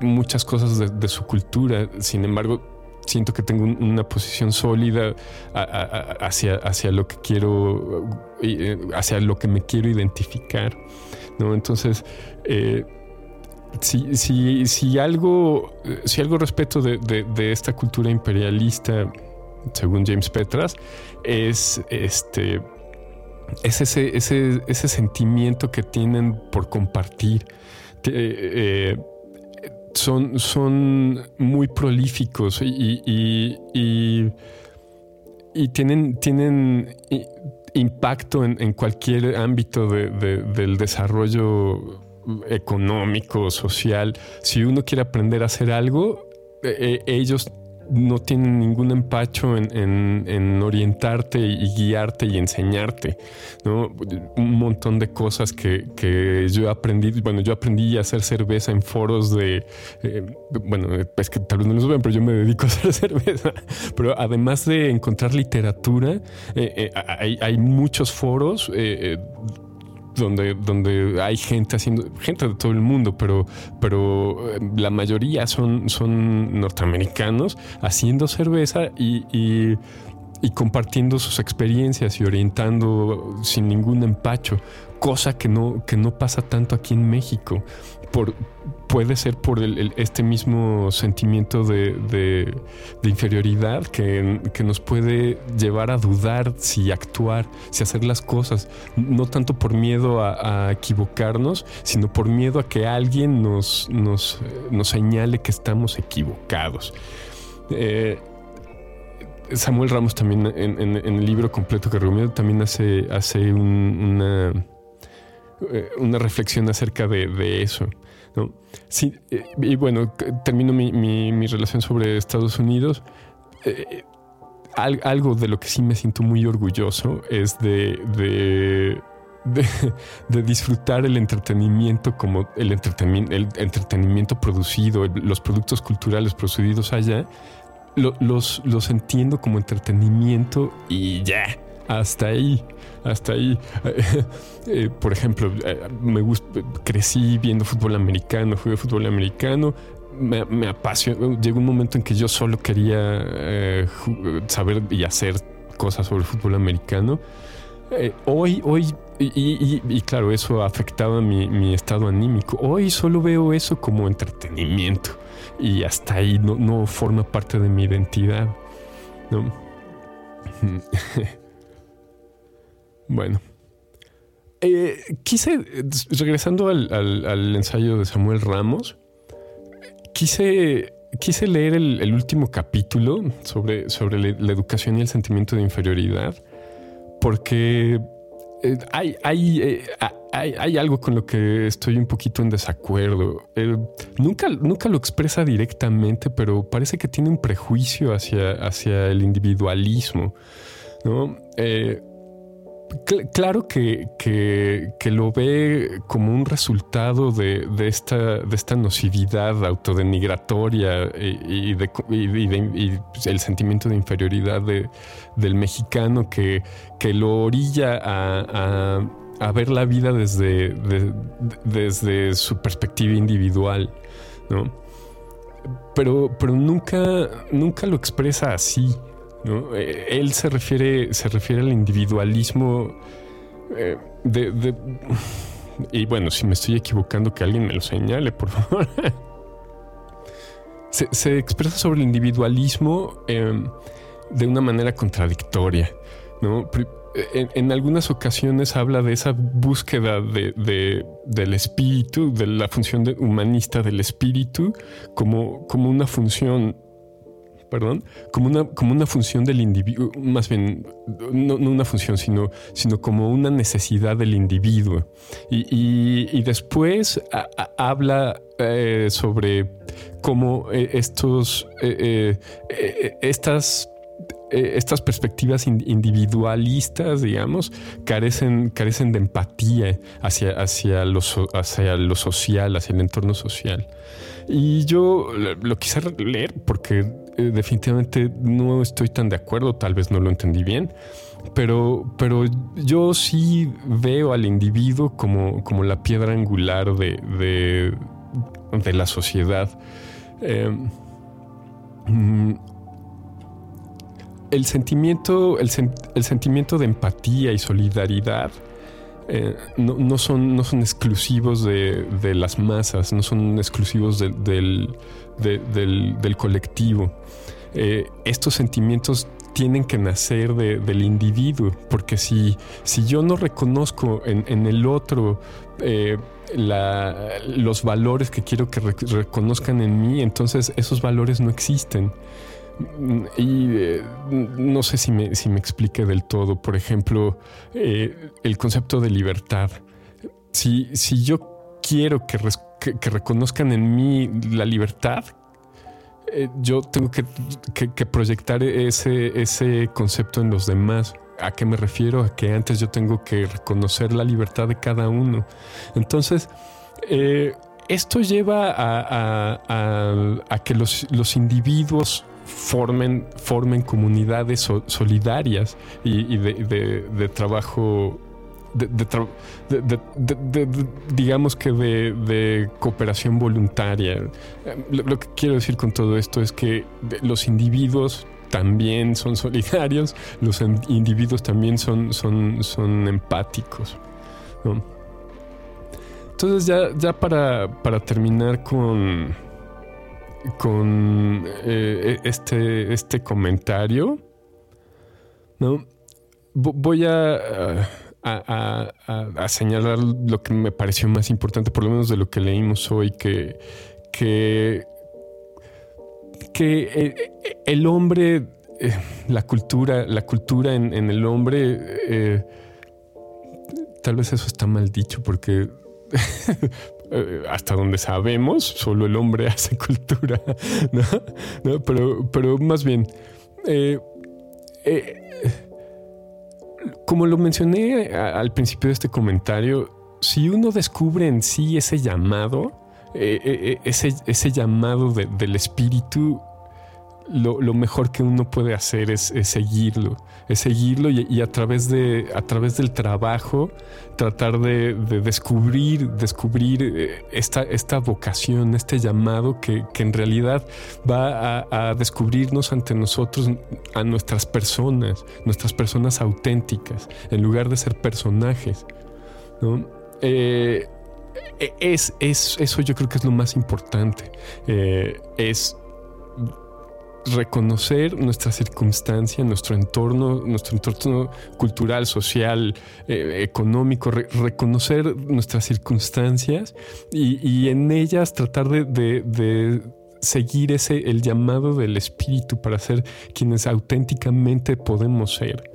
muchas cosas de, su cultura. Sin embargo, siento que tengo una posición sólida hacia, hacia lo que quiero, hacia lo que me quiero identificar. ¿no? Entonces, si, si, algo, si algo respeto de, de, esta cultura imperialista, según James Petras, es este es ese, ese, ese sentimiento que tienen por compartir. Eh, son, son muy prolíficos y, y, y, tienen, tienen impacto en, cualquier ámbito del desarrollo económico, social. Si uno quiere aprender a hacer algo, eh, ellos no tienen ningún empacho en, orientarte y guiarte y enseñarte, ¿no? Un montón de cosas que, yo aprendí, bueno, yo aprendí a hacer cerveza en foros de, eh, bueno, es que tal vez no lo saben, pero yo me dedico a hacer cerveza, pero además de encontrar literatura, eh, eh, hay, muchos foros donde, donde hay gente haciendo, gente de todo el mundo, pero, pero eh, la mayoría son, son norteamericanos haciendo cerveza y, y, compartiendo sus experiencias y orientando sin ningún empacho, cosa que no, que no pasa tanto aquí en México. Por, puede ser por este mismo sentimiento de, inferioridad que, nos puede llevar a dudar si actuar, si hacer las cosas, no tanto por miedo a, equivocarnos, sino por miedo a que alguien nos, nos, señale que estamos equivocados. Eh, Samuel Ramos también en, el libro completo que recomiendo también hace, hace una, eh, una reflexión acerca de eso. ¿no? Sí, eh, y bueno, termino mi, mi, relación sobre Estados Unidos. Eh, algo de lo que sí me siento muy orgulloso es de, de, de, disfrutar el entretenimiento como el entretenimiento, el entretenimiento producido, los productos culturales producidos allá. Los, los entiendo como entretenimiento y ya hasta ahí, hasta ahí. Eh, por ejemplo, eh, me crecí viendo fútbol americano, jugué fútbol americano. Me, me apasionó. Llegó un momento en que yo solo quería eh, saber y hacer cosas sobre el fútbol americano. Hoy, hoy, y, claro, eso afectaba mi, estado anímico. Hoy solo veo eso como entretenimiento y hasta ahí no, forma parte de mi identidad. ¿no? Bueno. Eh, quise, regresando al, ensayo de Samuel Ramos, quise, quise leer el, último capítulo sobre, sobre la, educación y el sentimiento de inferioridad, porque eh, hay, eh, hay, hay, algo con lo que estoy un poquito en desacuerdo. nunca, nunca lo expresa directamente, pero parece que tiene un prejuicio hacia, hacia el individualismo. ¿no? Claro que, que, lo ve como un resultado de, esta, de esta nocividad autodenigratoria y, el sentimiento de inferioridad del mexicano que, que lo orilla a, a, ver la vida desde, desde su perspectiva individual, ¿no? Pero, pero nunca, nunca lo expresa así. Eh, él se refiere, se refiere al individualismo eh, de, Y bueno, si me estoy equivocando, que alguien me lo señale, por favor. se, expresa sobre el individualismo em, de una manera contradictoria. ¿no? En, algunas ocasiones habla de esa búsqueda de, del espíritu, de la función humanista del espíritu, como, como una función perdón, como una, como una función del individuo, más bien, no, una función, sino, sino como una necesidad del individuo. Y, después habla eh, sobre cómo eh, estos, eh, estas estas perspectivas individualistas, digamos, carecen, carecen de empatía hacia, hacia, lo, hacia lo social, hacia el entorno social. Y yo lo quise leer porque eh, definitivamente no estoy tan de acuerdo, tal vez no lo entendí bien, pero, pero yo sí veo al individuo como, como la piedra angular de, de, la sociedad. Em, mm, el sentimiento, el, sentimiento de empatía y solidaridad eh, no, son, no son exclusivos de, las masas, no son exclusivos del, del, colectivo. Eh, estos sentimientos tienen que nacer del individuo, porque si, si yo no reconozco en, el otro eh, los valores que quiero que reconozcan en mí, entonces esos valores no existen. Y eh, no sé si me, si me explique del todo. Por ejemplo, el concepto de libertad. Si, si yo quiero que, reconozcan en mí la libertad, eh, yo tengo que, proyectar ese, concepto en los demás. ¿A qué me refiero? A que antes yo tengo que reconocer la libertad de cada uno. Entonces, esto lleva a, que los, individuos formen comunidades solidarias y, de, trabajo digamos que de, cooperación voluntaria. Lo, que quiero decir con todo esto es que los individuos también son solidarios, los individuos también son, son, son empáticos. Entonces ya, ya para, para terminar con, con eh, este, este comentario, ¿no? Voy a, a, señalar lo que me pareció más importante, por lo menos de lo que leímos hoy, que, que, que eh, el hombre, eh, la cultura, la cultura en, el hombre, tal vez eso está mal dicho porque Eh, hasta donde sabemos, solo el hombre hace cultura, ¿no? Pero, pero más bien, eh, eh, como lo mencioné al principio de este comentario, si uno descubre en sí ese llamado, ese, ese, llamado del espíritu, lo, mejor que uno puede hacer es, seguirlo, es seguirlo y, a, través de, a través del trabajo tratar de, descubrir, descubrir eh, esta, esta vocación, este llamado que, en realidad va a, descubrirnos ante nosotros, a nuestras personas, nuestras personas auténticas, en lugar de ser personajes. Eh, e, es, eso yo creo que es lo más importante. Eh, es reconocer nuestra circunstancia, nuestro entorno, nuestro entorno cultural, social, eh, económico, reconocer nuestras circunstancias y, en ellas tratar de, seguir ese el llamado del espíritu para ser quienes auténticamente podemos ser.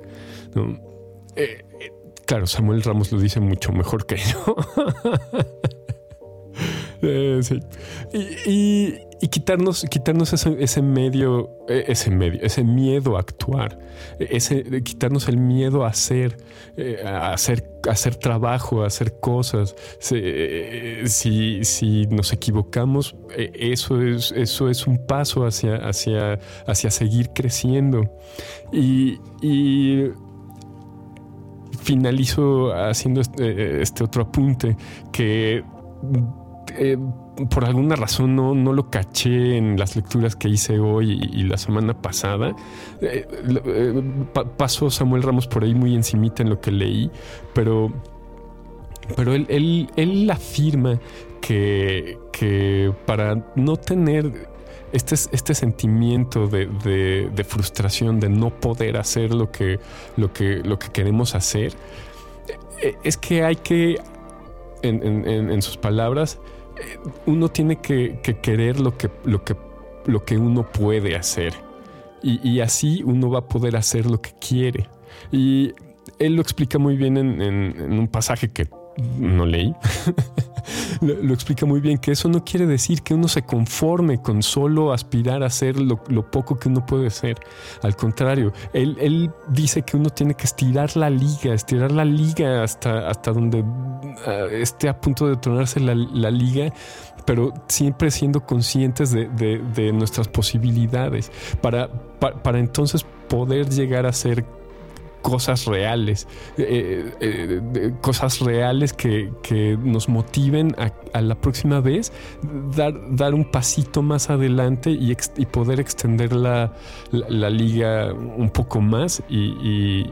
Eh, eh, claro, Samuel Ramos lo dice mucho mejor que yo. y, y quitarnos, quitarnos ese, medio, e, ese medio, ese miedo a actuar, ese, quitarnos el miedo a hacer, eh, a hacer, hacer trabajo, a hacer cosas. Eh, si, si, nos equivocamos, e, eso es, eso es un paso hacia, hacia, hacia seguir creciendo. Y, y finalizo haciendo este, este otro apunte que eh, por alguna razón no, no, lo caché en las lecturas que hice hoy y, la semana pasada. Eh, eh, pasó Samuel Ramos por ahí muy encimita en lo que leí, pero, pero él, él, él afirma que, que, para no tener este, este sentimiento de, de, frustración, de no poder hacer lo que, lo que, lo que queremos hacer, es que hay que, en, sus palabras, uno tiene que, querer lo que, lo, que, lo que uno puede hacer. Y, así uno va a poder hacer lo que quiere. Y él lo explica muy bien en un pasaje que no leí, lo, explica muy bien, que eso no quiere decir que uno se conforme con solo aspirar a ser lo, poco que uno puede ser. Al contrario, él, dice que uno tiene que estirar la liga, estirar la liga hasta, hasta donde ah, esté a punto de tornarse la, liga, pero siempre siendo conscientes de, nuestras posibilidades, para, para entonces poder llegar a ser cosas reales, eh, eh, cosas reales que, nos motiven a, la próxima vez dar, dar un pasito más adelante y, poder extender la, liga un poco más y,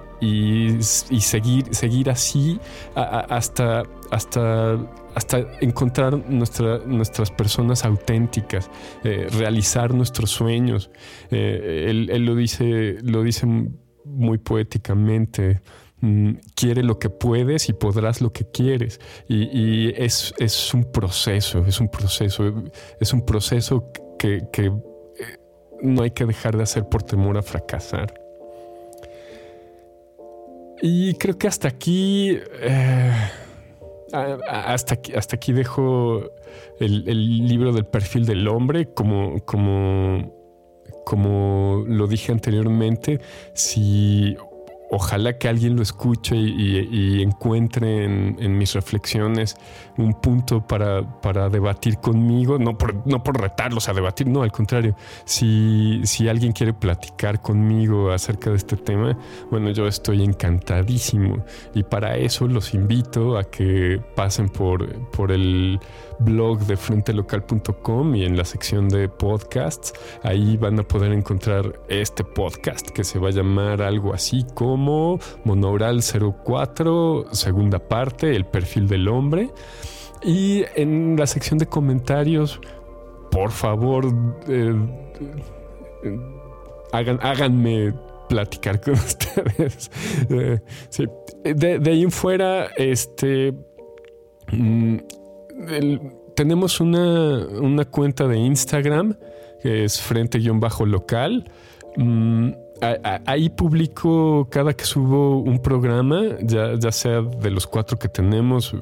seguir, seguir así hasta, hasta hasta encontrar nuestras personas auténticas, eh, realizar nuestros sueños. él, él, lo dice, lo dice muy poéticamente, mm, quiere lo que puedes y podrás lo que quieres. Y, es, un proceso, es un proceso, es un proceso que, eh, no hay que dejar de hacer por temor a fracasar. Y creo que hasta aquí, eh, hasta aquí, hasta aquí dejo el, el, libro del perfil del hombre como, como como lo dije anteriormente, si ojalá que alguien lo escuche y, encuentre en, mis reflexiones un punto para, para debatir conmigo, no por, no por retarlos a debatir, no, al contrario, si, si alguien quiere platicar conmigo acerca de este tema, bueno, yo estoy encantadísimo. Y para eso los invito a que pasen por, por el blog de frentelocal.com y en la sección de podcasts, ahí van a poder encontrar este podcast que se va a llamar algo así como Monaural 04, segunda parte, el perfil del hombre. Y en la sección de comentarios, por favor, eh, hagan, háganme platicar con ustedes. Eh, de, ahí en fuera, este... Mm, tenemos una, cuenta de Instagram que es frente-local. Mm, ahí publico cada que subo un programa, ya, ya sea de los cuatro que tenemos,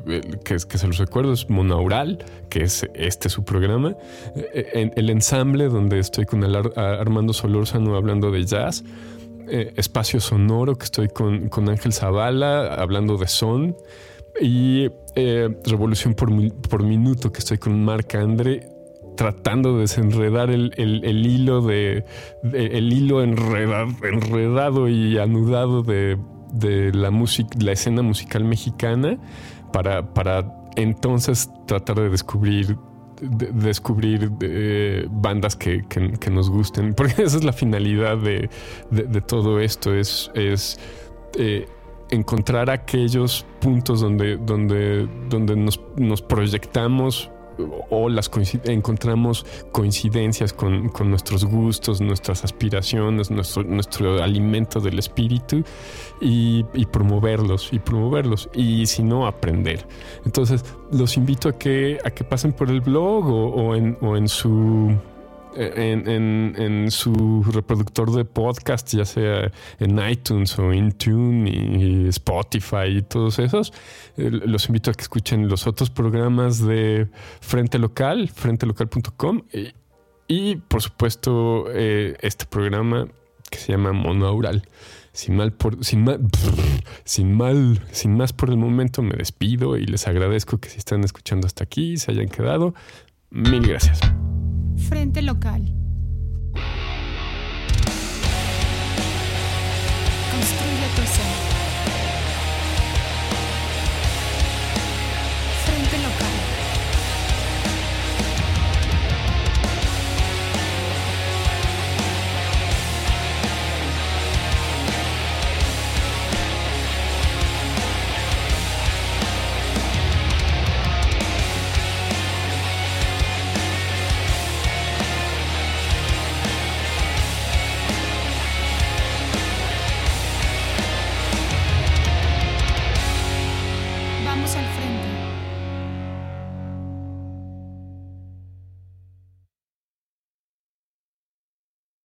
que, se los recuerdo, es Monaural, que es este su programa, en, el ensamble donde estoy con Armando Solórzano hablando de jazz, eh, Espacio Sonoro, que estoy con, con Ángel Zavala hablando de son, y eh, Revolución por, por, Minuto, que estoy con Marc Andre tratando de desenredar el, hilo de, el hilo enredado, y anudado de, la música, la escena musical mexicana para, para entonces tratar de descubrir descubrir eh, bandas que, nos gusten, porque esa es la finalidad de, todo esto, es, es eh, encontrar aquellos puntos donde, donde, donde nos, proyectamos o las encontramos coincidencias con, nuestros gustos, nuestras aspiraciones, nuestro, nuestro alimento del espíritu y, promoverlos y promoverlos y si no aprender. Entonces los invito a que, a que pasen por el blog o en su en, su reproductor de podcast, ya sea en iTunes o Intune y Spotify y todos esos, eh, los invito a que escuchen los otros programas de Frente Local, frentelocal.com y, y, por supuesto eh, este programa que se llama Monaural. Sin mal, por, sin, mal, sin mal, sin más por el momento me despido y les agradezco que si están escuchando hasta aquí se hayan quedado. Mil gracias. Frente Local. Construye tu ser.